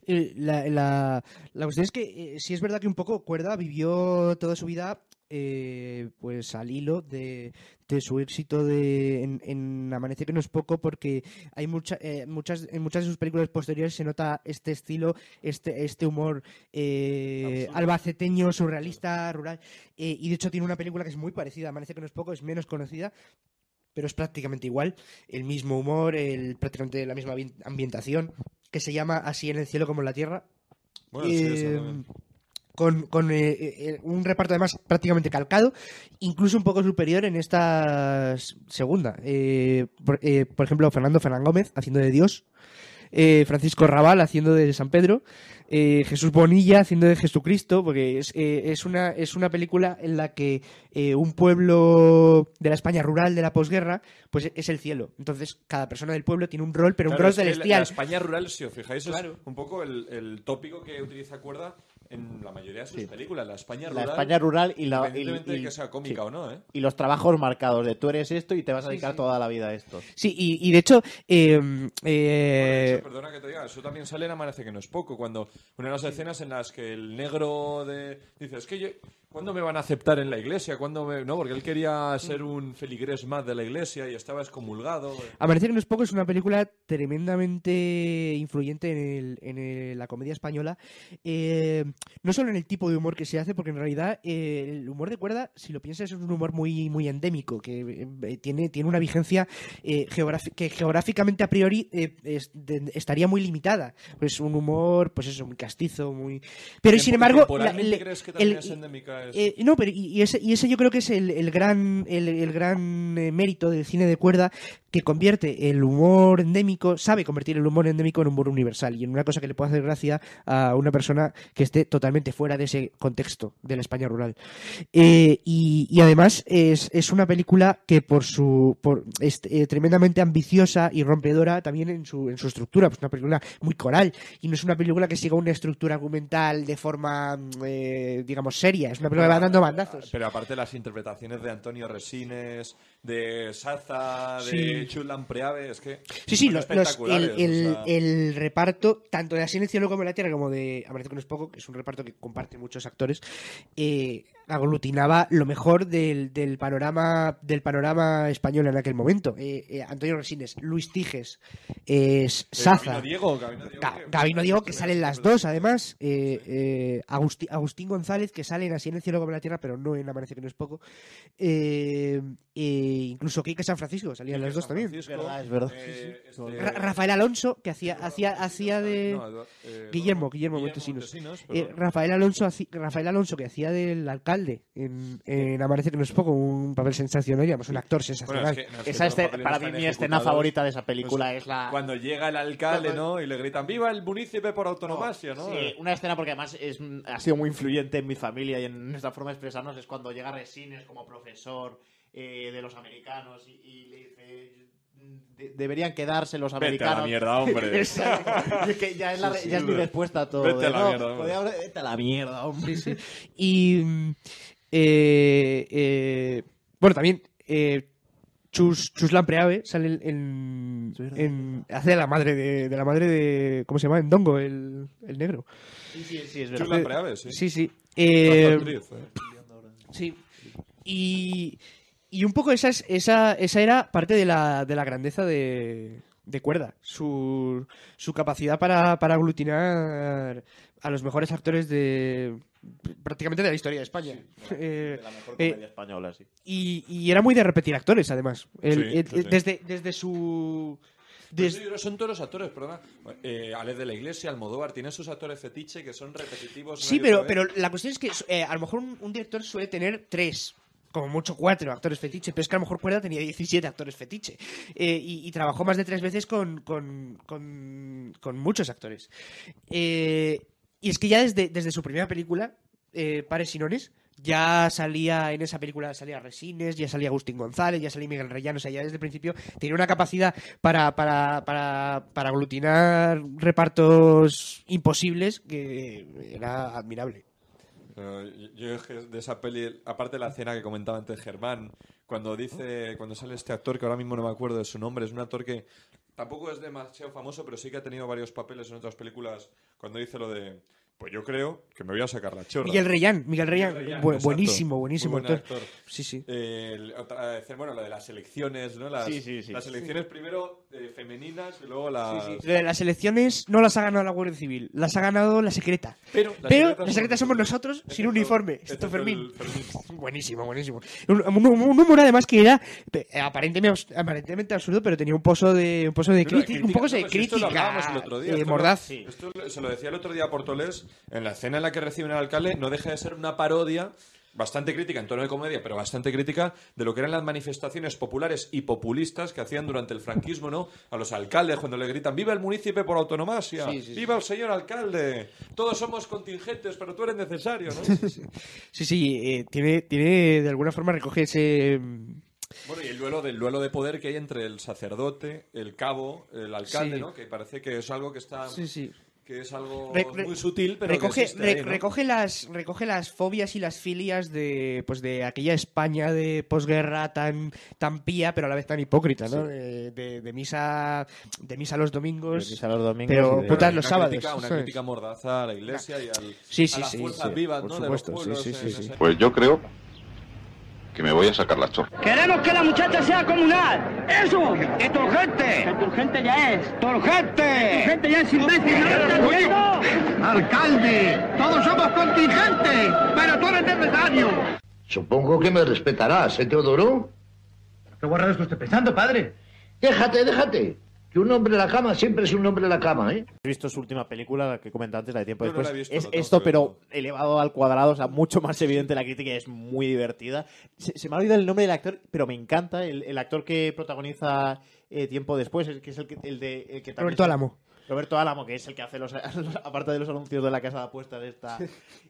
Eh, La, la, la cuestión es que eh, sí es verdad que un poco Cuerda vivió toda su vida eh, pues al hilo de, de su éxito de, en, en Amanece que no es poco porque hay mucha, eh, muchas en muchas de sus películas posteriores se nota este estilo, este, este humor eh, albaceteño, surrealista, rural eh, y de hecho tiene una película que es muy parecida a Amanece que no es poco, es menos conocida pero es prácticamente igual, el mismo humor, el, prácticamente la misma ambi- ambientación, que se llama Así en el cielo como en la tierra. Bueno, sí, Eh. Con con, eh, eh, un reparto además prácticamente calcado, incluso un poco superior en esta segunda. Eh, por, eh, por ejemplo, Fernando Fernán Gómez haciendo de Dios, eh, Francisco Raval haciendo de San Pedro, eh, Jesús Bonilla haciendo de Jesucristo, porque es, eh, es, una, es una película en la que eh, un pueblo de la España rural de la posguerra pues es el cielo. Entonces, cada persona del pueblo tiene un rol, pero un rol es que la- celestial. La España rural, si os fijáis, Claro. es un poco el, el tópico que utiliza Cuerda en la mayoría de sus películas. La España La rural. España rural y la- independientemente y- de y- que sea cómica sí. o no, ¿eh? Y los trabajos marcados de tú eres esto y te vas a Sí, dedicar sí. toda la vida a esto. Sí, y, y de hecho, eh, eh, Eso, perdona que te diga, eso también sale en Amanece que no es poco, cuando una de las escenas en las que el negro de dice, es que yo, ¿cuándo me van a aceptar en la iglesia? ¿Cuándo me...? No, porque él quería ser un feligrés más de la iglesia y estaba excomulgado. Amanecer que no es poco es una película tremendamente influyente en, el- en el- la comedia española. Eh, no solo en el tipo de humor que se hace, porque en realidad eh, el humor de cuerda, si lo piensas, es un humor muy, muy endémico, que eh, tiene, tiene una vigencia eh, que geográficamente a priori eh, es- de- estaría muy limitada. Pues un humor, pues eso, muy castizo, muy... Pero sin embargo... la- ¿Temporalmente el- crees que también el- es endémica? Eh, no, pero y, y ese, y ese yo creo que es el, el gran, el, el gran eh, mérito del cine de cuerda que convierte el humor endémico, sabe convertir el humor endémico en humor universal y en una cosa que le puede hacer gracia a una persona que esté totalmente fuera de ese contexto de la España rural. Eh, y, y además es, es una película que por su por, es eh, tremendamente ambiciosa y rompedora también en su, en su estructura, pues una película muy coral y no es una película que siga una estructura argumental de forma, mm, eh, digamos, seria, es una película que va dando bandazos. Pero aparte las interpretaciones de Antonio Resines, de Saza, de Sí. Chulan Preave, es que Sí, sí, los, los- el, espectaculares, el- o sea. el reparto, tanto de Así en el cielo como en la tierra, como de Amanece que no es poco, que es un reparto que comparten muchos actores, eh, aglutinaba lo mejor del, del panorama del panorama español en aquel momento. Eh, eh, Antonio Resines, Luis Tiges, eh, Saza, Gabino Diego, Gabino Diego, Ga- que- Gabino Diego, que salen las dos, además. eh, eh, Agusti- Agustín González, que salen así en el cielo como en la tierra, pero no en Amanece que no es poco. Eh, eh, incluso Kike San Francisco, salían las dos también. Francisco, Verdad, es verdad. eh, este- Ra- Rafael Alonso, que hacía, hacía, hacía de. No, eh, Guillermo, Guillermo Montesinos. Eh. Rafael Alonso, Rafael Alonso, que hacía del alcalde alcalde en, en Amanece que no es poco, un papel sensacional, digamos, un actor sensacional. Bueno, es que- no, es que Esa papeles para mí mi escena favorita de esa película Pues, es la... Cuando llega el alcalde, Cuando- ¿no? Y le gritan ¡Viva el munícipe por autonomasia! ¿no? Sí, una escena porque además es, ha sido muy influyente en mi familia y en nuestra forma de expresarnos es cuando llega Resines como profesor eh, de los americanos y, y le dice "De- deberían quedarse los Vete a la americanos. mierda, hombre. <laughs> Es que ya es, la- Sí, sí, ya es mi respuesta a todo. Vete a de, la "No, mierda, hombre". podía vete a la mierda, hombre. Sí, sí. Y. eh, eh, bueno, también. Eh, Chus, Chus Lampreave sale en, en- en- hace de la madre de, de la madre de ¿cómo se llama? Endongo, el, el negro. Sí, sí, sí, es Chus verdad. Lampreave, sí. Sí, sí. Eh, ¿eh? sí. Y, y un poco esa, es- esa, esa era parte de la, de la grandeza de, de Cuerda. Su, su capacidad para, para aglutinar a los mejores actores de prácticamente de la historia de España. <laughs> Eh, La mejor eh, comedia española, sí. y, y era muy de repetir actores, además. El- Sí, el- sí, sí. Desde, desde su... Sí, son todos los actores, perdona. Eh, Alex de la Iglesia, Almodóvar, tiene sus actores fetiche que son repetitivos. Sí, pero, pero la cuestión es que eh, a lo mejor un, un director suele tener tres, como mucho cuatro actores fetiche, pero es que a lo mejor Cuerda tenía 17 actores fetiche. Eh, y, trabajó más de tres veces con, con, con- con muchos actores. Eh, y es que ya desde, desde su primera película, eh, Pares y Nones, ya salía en esa película salía Resines, ya salía Agustín González, ya salía Miguel Reyano, o sea, ya desde el principio tenía una capacidad para, para, para, para aglutinar repartos imposibles que era admirable. Yo de esa peli, aparte de la escena que comentaba antes Germán, cuando dice, cuando sale este actor que ahora mismo no me acuerdo de su nombre, es un actor que tampoco es demasiado famoso, pero sí que ha tenido varios papeles en otras películas. Cuando dice lo de, pues yo creo que me voy a sacar la chorra. Miguel Reyán, Miguel Reyán, buenísimo, buenísimo Muy buen actor. actor. Sí, sí. Eh, el- otra vez, bueno, lo de las elecciones, ¿no? Las, Sí, sí, sí. Las elecciones primero eh, femeninas y luego las... Lo de las elecciones no las ha ganado la Guardia Civil, las ha ganado la secreta. Pero, Pero las secretas somos nosotros sin Excepto- uniforme. excepto Esto Fermín. <laughs> Buenísimo, buenísimo. Un, un- un humor además que era eh, aparentemente, aparentemente absurdo, pero tenía un pozo de un pozo de crítica, un poco de si esto lo crítica hablábamos el otro día, eh, esto lo- mordaz. Esto se lo decía el otro día a Portolés, en la escena en la que reciben al alcalde, no deja de ser una parodia bastante crítica, en tono de comedia, pero bastante crítica, de lo que eran las manifestaciones populares y populistas que hacían durante el franquismo, ¿no? A los alcaldes cuando le gritan ¡Viva el municipio por autonomasia! Sí, sí, sí. ¡Viva el señor alcalde! Todos somos contingentes, pero tú eres necesario, ¿no? <laughs> Sí, sí, eh, tiene, tiene de alguna forma recoge ese... mm, Bueno, y el duelo, del duelo de poder que hay entre el sacerdote, el cabo, el alcalde. ¿no? Que parece que es algo que está... Sí, sí. Que es algo Re- re- muy sutil, pero recoge, que existe re- ahí, ¿no? recoge las recoge las fobias y las filias de pues de aquella España de posguerra tan tan pía pero a la vez tan hipócrita no de, de- de misa de misa los domingos De misa los domingos pero de- putas Una los sábados crítica- una ¿sabes? crítica mordaza a la iglesia y al, Sí, sí, a las sí, fuerzas sí, vivas supuesto, de sí, los sí, pueblos. sí, en sí. ese- Pues yo creo que me voy a sacar la chorra. Queremos que la muchacha sea comunal. ¡Eso! ¡Es turgente! ¡El turgente ya es! ¡Turgente! ¡El turgente ya es imbécil! ¿No lo? ¡Alcalde! ¡Todos somos contingentes! ¡Pero tú eres necesario! Supongo que me respetarás, ¿eh, Teodoro? ¿Qué guarrado está usted pensando, padre? Déjate, déjate. Que un hombre en la cama siempre es un hombre en la cama, ¿eh? He visto su última película, la que comenté antes, la de tiempo Yo no después. la he visto, es esto, pero elevado al cuadrado, o sea, mucho más evidente la crítica y es muy divertida. Se, se me ha olvidado el nombre del actor, pero me encanta. El, el actor que protagoniza eh, tiempo después, el que es el que, el de, el que también Roberto se- Álamo Roberto Álamo, que es el que hace los, <laughs> aparte de los anuncios de la casa de apuestas esta,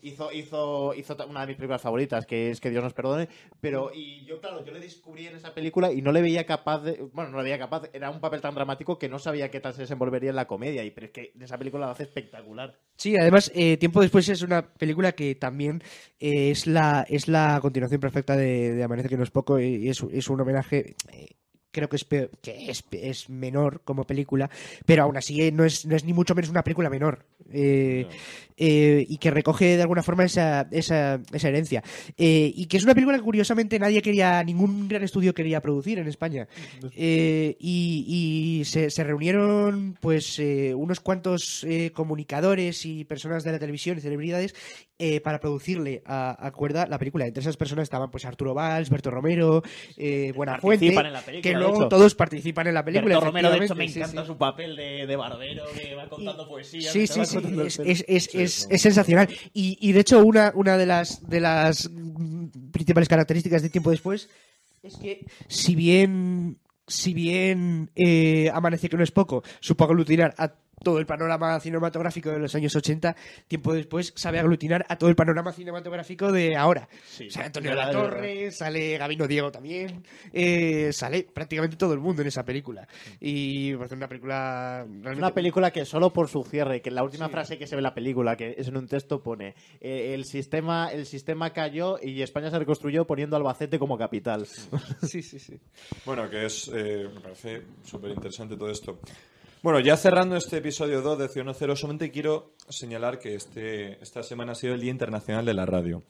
hizo, hizo, hizo una de mis películas favoritas, que es Que Dios nos perdone, pero y yo claro, yo le descubrí en esa película y no le veía capaz de, bueno, no le veía capaz, era un papel tan dramático que no sabía qué tal se desenvolvería en la comedia, y pero es que en esa película lo hace espectacular. Sí, además, eh, Tiempo Después es una película que también eh, es, la, es la continuación perfecta de, de Amanece que no es poco y es, es un homenaje... eh, creo que es peor- que es, es menor como película, pero aún así eh, no es, no es ni mucho menos una película menor. Eh, eh, y que recoge de alguna forma esa, esa, esa herencia. Eh, y que es una película que curiosamente nadie quería, ningún gran estudio quería producir en España. Y y se, se reunieron pues eh, unos cuantos comunicadores y personas de la televisión y celebridades eh, para producirle a, a Cuerda la película. Entre esas personas estaban pues Arturo Valls, Berto Romero, eh, Buenafuente, en la película. que de luego hecho. todos participan en la película. Berto Romero, de hecho, me encanta sí. su papel de, de barbero que va contando poesía. Sí, sí, sí, es, es, es, es, es sensacional. Y, y de hecho, una, una de las de las principales características de tiempo después es que si bien si bien eh, Amanece que no es poco, supo aglutinar a todo el panorama cinematográfico de los años 80, tiempo después sabe aglutinar a todo el panorama cinematográfico de ahora. Sí, sale Antonio de La de Torre, sale Gabino Diego también, eh, sale prácticamente todo el mundo en esa película. Y pues, una película Es realmente una película que solo por su cierre, que la última frase que se ve en la película, que es en un texto, pone eh, el sistema el sistema cayó y España se reconstruyó poniendo Albacete como capital. Sí, sí, sí. Bueno, que es. eh, me parece súper interesante todo esto. Bueno, ya cerrando este episodio 2 de Ciudad Cero, solamente quiero señalar que este, esta semana ha sido el Día Internacional de la Radio.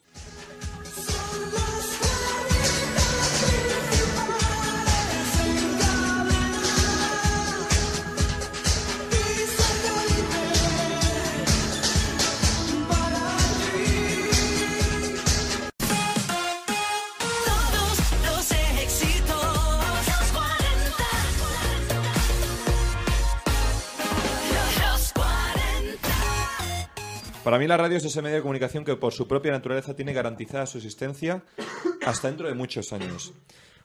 Para mí la radio es ese medio de comunicación que por su propia naturaleza tiene garantizada su existencia hasta dentro de muchos años.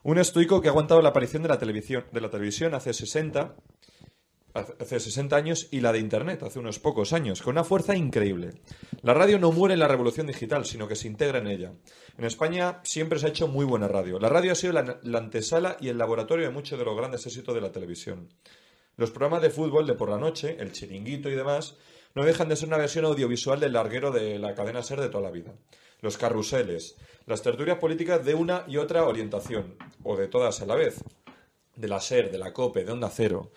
Un estoico que ha aguantado la aparición de la televisión, de la televisión hace 60 hace 60 años y la de Internet hace unos pocos años, con una fuerza increíble. La radio no muere en la revolución digital, sino que se integra en ella. En España siempre se ha hecho muy buena radio. La radio ha sido la, la antesala y el laboratorio de muchos de los grandes éxitos de la televisión. Los programas de fútbol de por la noche, el chiringuito y demás, no dejan de ser una versión audiovisual del larguero de la cadena SER de toda la vida. Los carruseles, las tertulias políticas de una y otra orientación, o de todas a la vez, de la SER, de la COPE, de Onda Cero.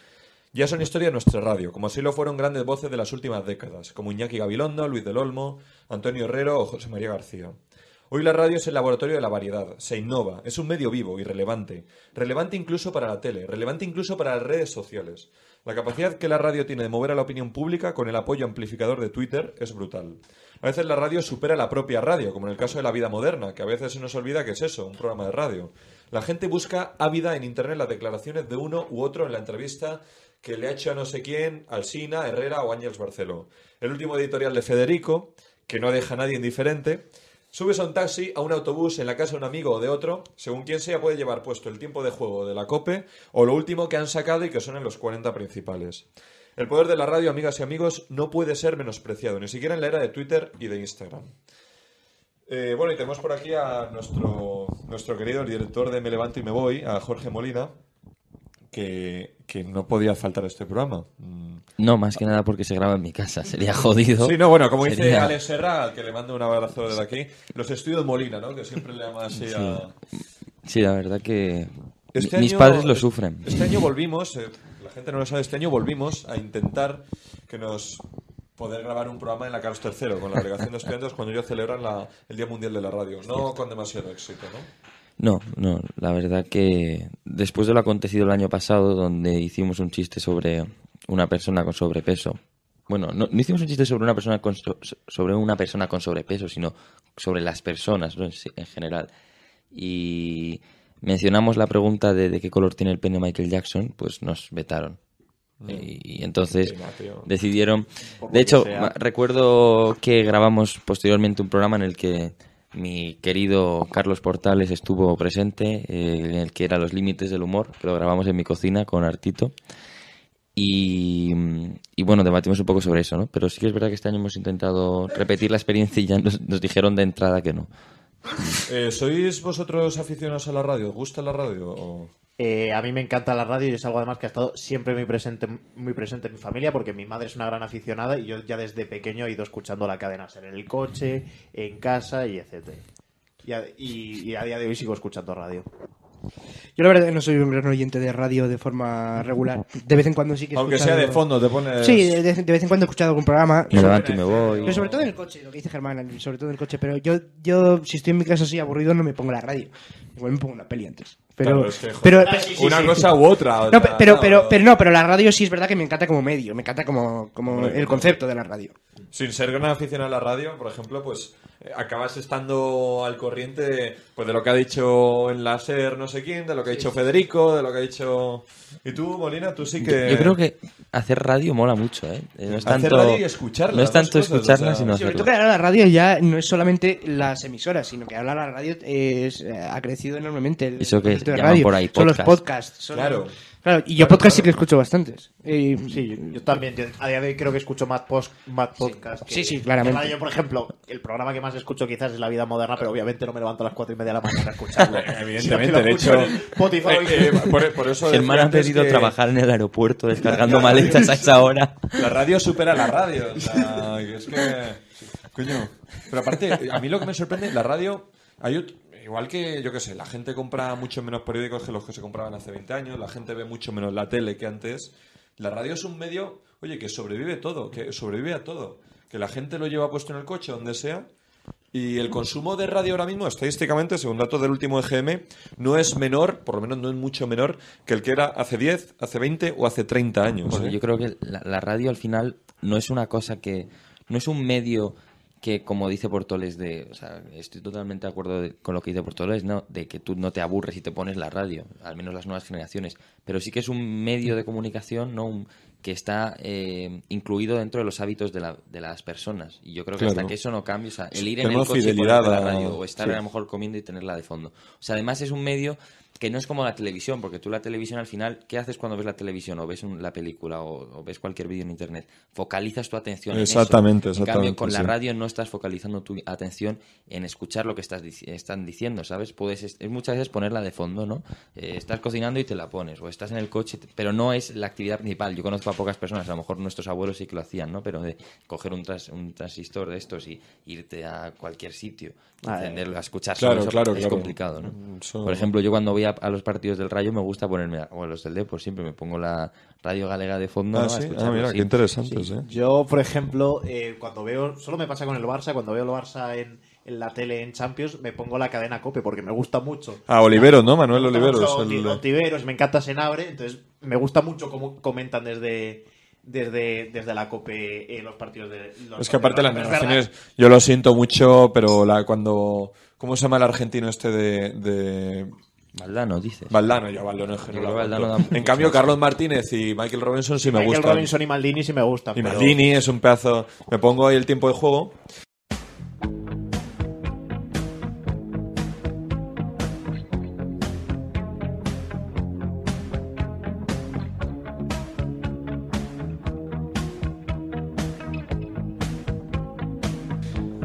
Ya son historia de nuestra radio, como así lo fueron grandes voces de las últimas décadas, como Iñaki Gabilondo, Luis del Olmo, Antonio Herrero o José María García. Hoy la radio es el laboratorio de la variedad, se innova, es un medio vivo y relevante, relevante incluso para la tele, relevante incluso para las redes sociales. La capacidad que la radio tiene de mover a la opinión pública con el apoyo amplificador de Twitter es brutal. A veces la radio supera la propia radio, como en el caso de la vida moderna, que a veces se nos olvida que es eso, un programa de radio. La gente busca ávida en Internet las declaraciones de uno u otro en la entrevista que le ha hecho a no sé quién, Alsina, Herrera o Ángels Barceló. El último editorial de Federico, que no deja a nadie indiferente, Subes a un taxi, a un autobús, en la casa de un amigo o de otro, según quien sea puede llevar puesto el tiempo de juego de la COPE o lo último que han sacado y que son en los 40 principales. El poder de la radio, amigas y amigos, no puede ser menospreciado, ni siquiera en la era de Twitter y de Instagram. Eh, bueno, y tenemos por aquí a nuestro, nuestro querido director de Me Levanto y Me Voy, a Jorge Molina, que, que no podía faltar a este programa. Mm. No, más que nada porque se graba en mi casa. Sería jodido. Sí, no, bueno, como dice Sería- Alex Serra, al que le mando un abrazo desde aquí, los estudios Molina, ¿no? Que siempre le llama así a... Sí, la verdad que Este mi- mis año- padres lo sufren. Este año volvimos, eh, la gente no lo sabe, este año volvimos a intentar que nos poder grabar un programa en la Carlos III con la delegación de estudiantes cuando ellos celebran la- el Día Mundial de la Radio. No con demasiado éxito, ¿no? No, no, la verdad que después de lo acontecido el año pasado, donde hicimos un chiste sobre una persona con sobrepeso, bueno, no, no hicimos un chiste sobre una persona con so- sobre una persona con sobrepeso, sino sobre las personas ¿no? en, general. Y mencionamos la pregunta de, de qué color tiene el pene Michael Jackson, pues nos vetaron. Mm. Y, y entonces decidieron. De hecho, recuerdo que grabamos posteriormente un programa en el que mi querido Carlos Portales estuvo presente, eh, en el que era Los Límites del Humor, que lo grabamos en mi cocina con Artito. Y, y bueno, debatimos un poco sobre eso, ¿no? Pero sí que es verdad que este año hemos intentado repetir la experiencia y ya nos, dijeron de entrada que no. Eh, ¿Sois vosotros aficionados a la radio? ¿Os gusta la radio? Eh, a mí me encanta la radio y es algo además que ha estado siempre muy presente, muy presente en mi familia porque mi madre es una gran aficionada y yo ya desde pequeño he ido escuchando la cadena ser en el coche, en casa y etcétera. Y a, y- y a día de hoy sigo escuchando radio. Yo la verdad que no soy un gran oyente de radio de forma regular. De vez en cuando sí que he Aunque escuchado- sea de fondo, te pones- Sí, de, de- de vez en cuando he escuchado algún programa. Me levanto y me voy. Pero sobre todo en el coche, lo que dice Germán, sobre todo en el coche. Pero yo, yo si estoy en mi casa así aburrido, no me pongo la radio. Igual me pongo una peli antes. Pero, Claro, es que, joder, pero, sí, sí, una sí. cosa u otra, o No, sea, pero, no, pero, no. pero no, pero la radio sí es verdad que me encanta como medio, me encanta como, como el concepto de la radio. Sin ser gran aficionado a la radio, por ejemplo, pues acabas estando al corriente pues de lo que ha dicho en la SER no sé quién, de lo que ha dicho Federico, de lo que ha dicho... ¿Y tú, Molina? Tú sí que... Yo, yo creo que hacer radio mola mucho, ¿eh? Eh, No es Hacer tanto, radio y escucharla, No es tanto cosas, escucharla, o sea, sino Sobre todo que ahora la radio ya no es solamente las emisoras, sino que ahora la radio es, eh, ha crecido enormemente. El Eso que concepto de radio. por ahí Son los podcast. podcasts. son- Claro. Claro, y yo podcast sí que escucho bastantes. Sí, yo, yo también. yo a día de hoy creo que escucho más, post, más podcast. que- Sí, sí, claramente. que radio. por ejemplo, el programa que más escucho quizás es La Vida Moderna, pero obviamente no me levanto a las cuatro y media de la mañana a escucharlo. <laughs> Evidentemente, de lo escucho hecho, Spotify. eh, eh, por, por eso Germán ha pedido que trabajar en el aeropuerto descargando La- maletas a esa hora. La radio supera la radio. O sea, que es que. Coño. Pero aparte, a mí lo que me sorprende, la radio. Hay igual que, yo qué sé, la gente compra mucho menos periódicos que los que se compraban hace 20 años, la gente ve mucho menos la tele que antes. La radio es un medio, oye, que sobrevive todo, que sobrevive a todo. Que la gente lo lleva puesto en el coche, donde sea. Y el consumo de radio ahora mismo, estadísticamente, según datos del último EGM, no es menor, por lo menos no es mucho menor, que el que era hace 10, hace 20 o hace 30 años. Porque ¿eh? yo creo que la, la radio al final no es una cosa que. No es un medio que, como dice Portoles, de. O sea, estoy totalmente de acuerdo de- con lo que dice Portoles, ¿no? De que tú no te aburres y te pones la radio, al menos las nuevas generaciones. Pero sí que es un medio de comunicación, ¿no? Un- que está eh, incluido dentro de los hábitos de, la- de las personas. Y yo creo que Claro. hasta que eso no cambie, o sea, el ir en el coche y la a- radio, o estar sí. a lo mejor comiendo y tenerla de fondo. O sea, además es un medio que no es como la televisión, porque tú la televisión al final, ¿qué haces cuando ves la televisión o ves un- la película o, o ves cualquier vídeo en internet? Focalizas tu atención en eso. Exactamente, En cambio, exactamente, con la radio no estás focalizando tu atención en escuchar lo que estás están diciendo, ¿sabes? Puedes es, es muchas veces ponerla de fondo, ¿no? Eh, estás cocinando y te la pones, o estás en el coche, pero no es la actividad principal. Yo conozco a pocas personas, a lo mejor nuestros abuelos sí que lo hacían, ¿no? Pero de coger un, tras- un transistor de estos y irte a cualquier sitio, encenderlo, a escuchar claro, solo eso, claro, es claro. complicado, ¿no? Mm, Por ejemplo, yo cuando voy a, a los partidos del Rayo me gusta ponerme, o a los del Depor, siempre me pongo la radio galega de fondo. Ah, sí. Ah, mira, sí. qué interesantes, ¿eh? Yo, por ejemplo, eh, cuando veo, solo me pasa con el Barça, cuando veo el Barça en, en la tele en Champions, me pongo la cadena Cope porque me gusta mucho. Ah, Oliveros, ¿no? Manuel Oliveros, el- Ontiveros, me encanta Senabre, entonces me gusta mucho cómo comentan desde desde, desde la Cope en los partidos de los Es que aparte las narraciones, yo lo siento mucho, pero la, cuando... ¿Cómo se llama el argentino este de...? de... Valdano, dices. Valdano, yo Valdano aguanto. da En cambio. Carlos Martínez y Michael Robinson sí me Michael gustan. Robinson y Maldini sí me gustan. Y pero- Maldini es un pedazo... Me pongo ahí el tiempo de juego.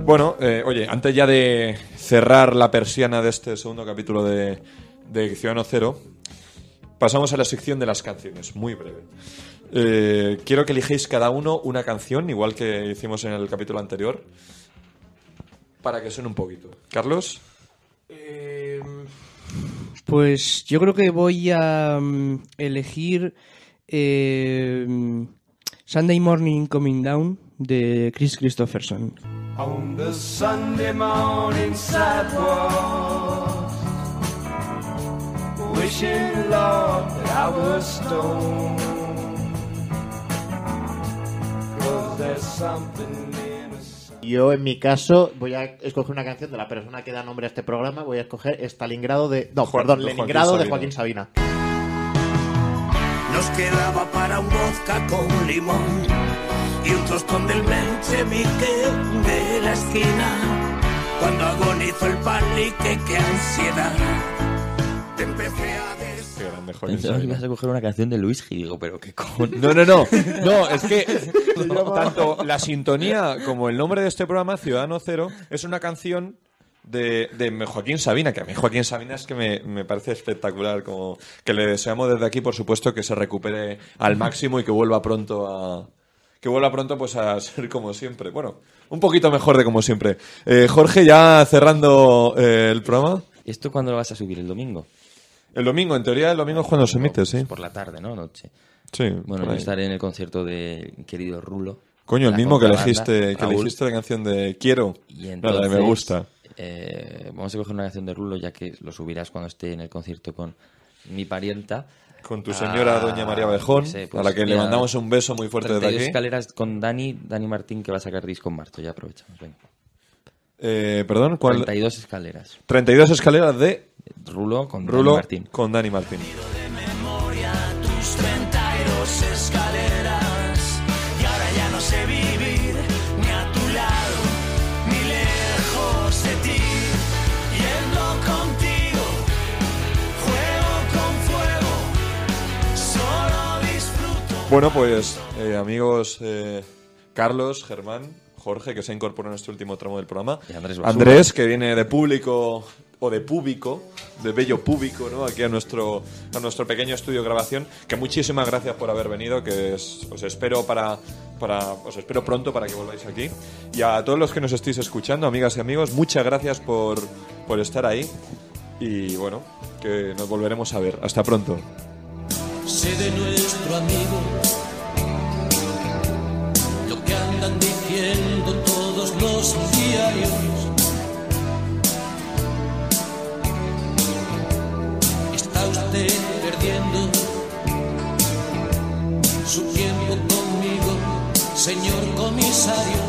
Bueno, eh, oye, antes ya de cerrar la persiana de este segundo capítulo de, de Ciudadano Cero, pasamos a la sección de las canciones, muy breve. Eh, quiero que elijéis cada uno una canción, igual que hicimos en el capítulo anterior, para que suene un poquito. Carlos, Pues yo creo que voy a mm, elegir eh, Sunday Morning Coming Down de Chris Christopherson. On the Sunday morning sidewalk, wishing, Lord, that I was stoned. 'Cause there's something in a Yo, en mi caso, voy a escoger una canción de la persona que da nombre a este programa. Voy a escoger Stalingrado de. No, Juan- perdón, de Joaquín de. Joaquín Sabina. Nos quedaba para un vodka con limón y un tostón del menchemique de la esquina. Cuando agonizó el panique, qué ansiedad. Te empecé. Qué grande Pensaba que ibas a coger una canción de Luis y digo, pero qué cojones. No, no, no. No, es que <laughs> tanto la sintonía como el nombre de este programa, Ciudadano Cero, es una canción de, de Joaquín Sabina, que a mí Joaquín Sabina es que me, me parece espectacular. Como que le deseamos desde aquí, por supuesto, que se recupere al máximo y que vuelva pronto a. Que vuelva pronto pues a ser como siempre. Bueno, un poquito mejor de como siempre. Eh, Jorge, ya cerrando eh, el programa. ¿Esto cuándo lo vas a subir? ¿El domingo? El domingo, en teoría el domingo es cuando se emite, sí. Por la tarde, ¿no? Noche. Sí, Bueno, yo estaré en el concierto de querido Rulo. Coño, el mismo que elegiste, que elegiste la canción de Quiero. Y Nada, entonces, me gusta. eh, vamos a coger una canción de Rulo, ya que lo subirás cuando esté en el concierto con mi parienta. Con tu señora doña María Bejón, sí, a la que le mandamos un beso muy fuerte desde 32 aquí. escaleras con Dani, Dani Martín, que va a sacar disco en marzo. Ya aprovechamos, venga. Eh, perdón, ¿cuál? 32 escaleras. 32 escaleras de Rulo con Rulo Dani Martín. con Dani Martín. memoria tus 32 escaleras y ahora ya no sé vivir ni a tu lado ni lejos de ti yendo contigo juego con fuego solo disfruto Bueno, pues eh, amigos eh, Carlos, Germán, Jorge, que se incorporó en este último tramo del programa. Y Andrés. Andrés, que viene de público o de público, de bello público, ¿no? Aquí a nuestro, a nuestro pequeño estudio de grabación. Que muchísimas gracias por haber venido, que es- os espero para, para, os espero pronto para que volváis aquí. Y a todos los que nos estéis escuchando, amigas y amigos, muchas gracias por, por estar ahí. Y bueno, que nos volveremos a ver. Hasta pronto. sé de nuestro amigo lo que andan diciendo los diarios. Está usted perdiendo su tiempo conmigo, señor comisario.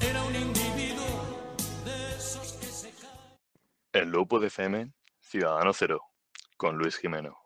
Era un individuo de esos que se El Lopo de FM, Ciudadano Cero, con Luis Jimeno.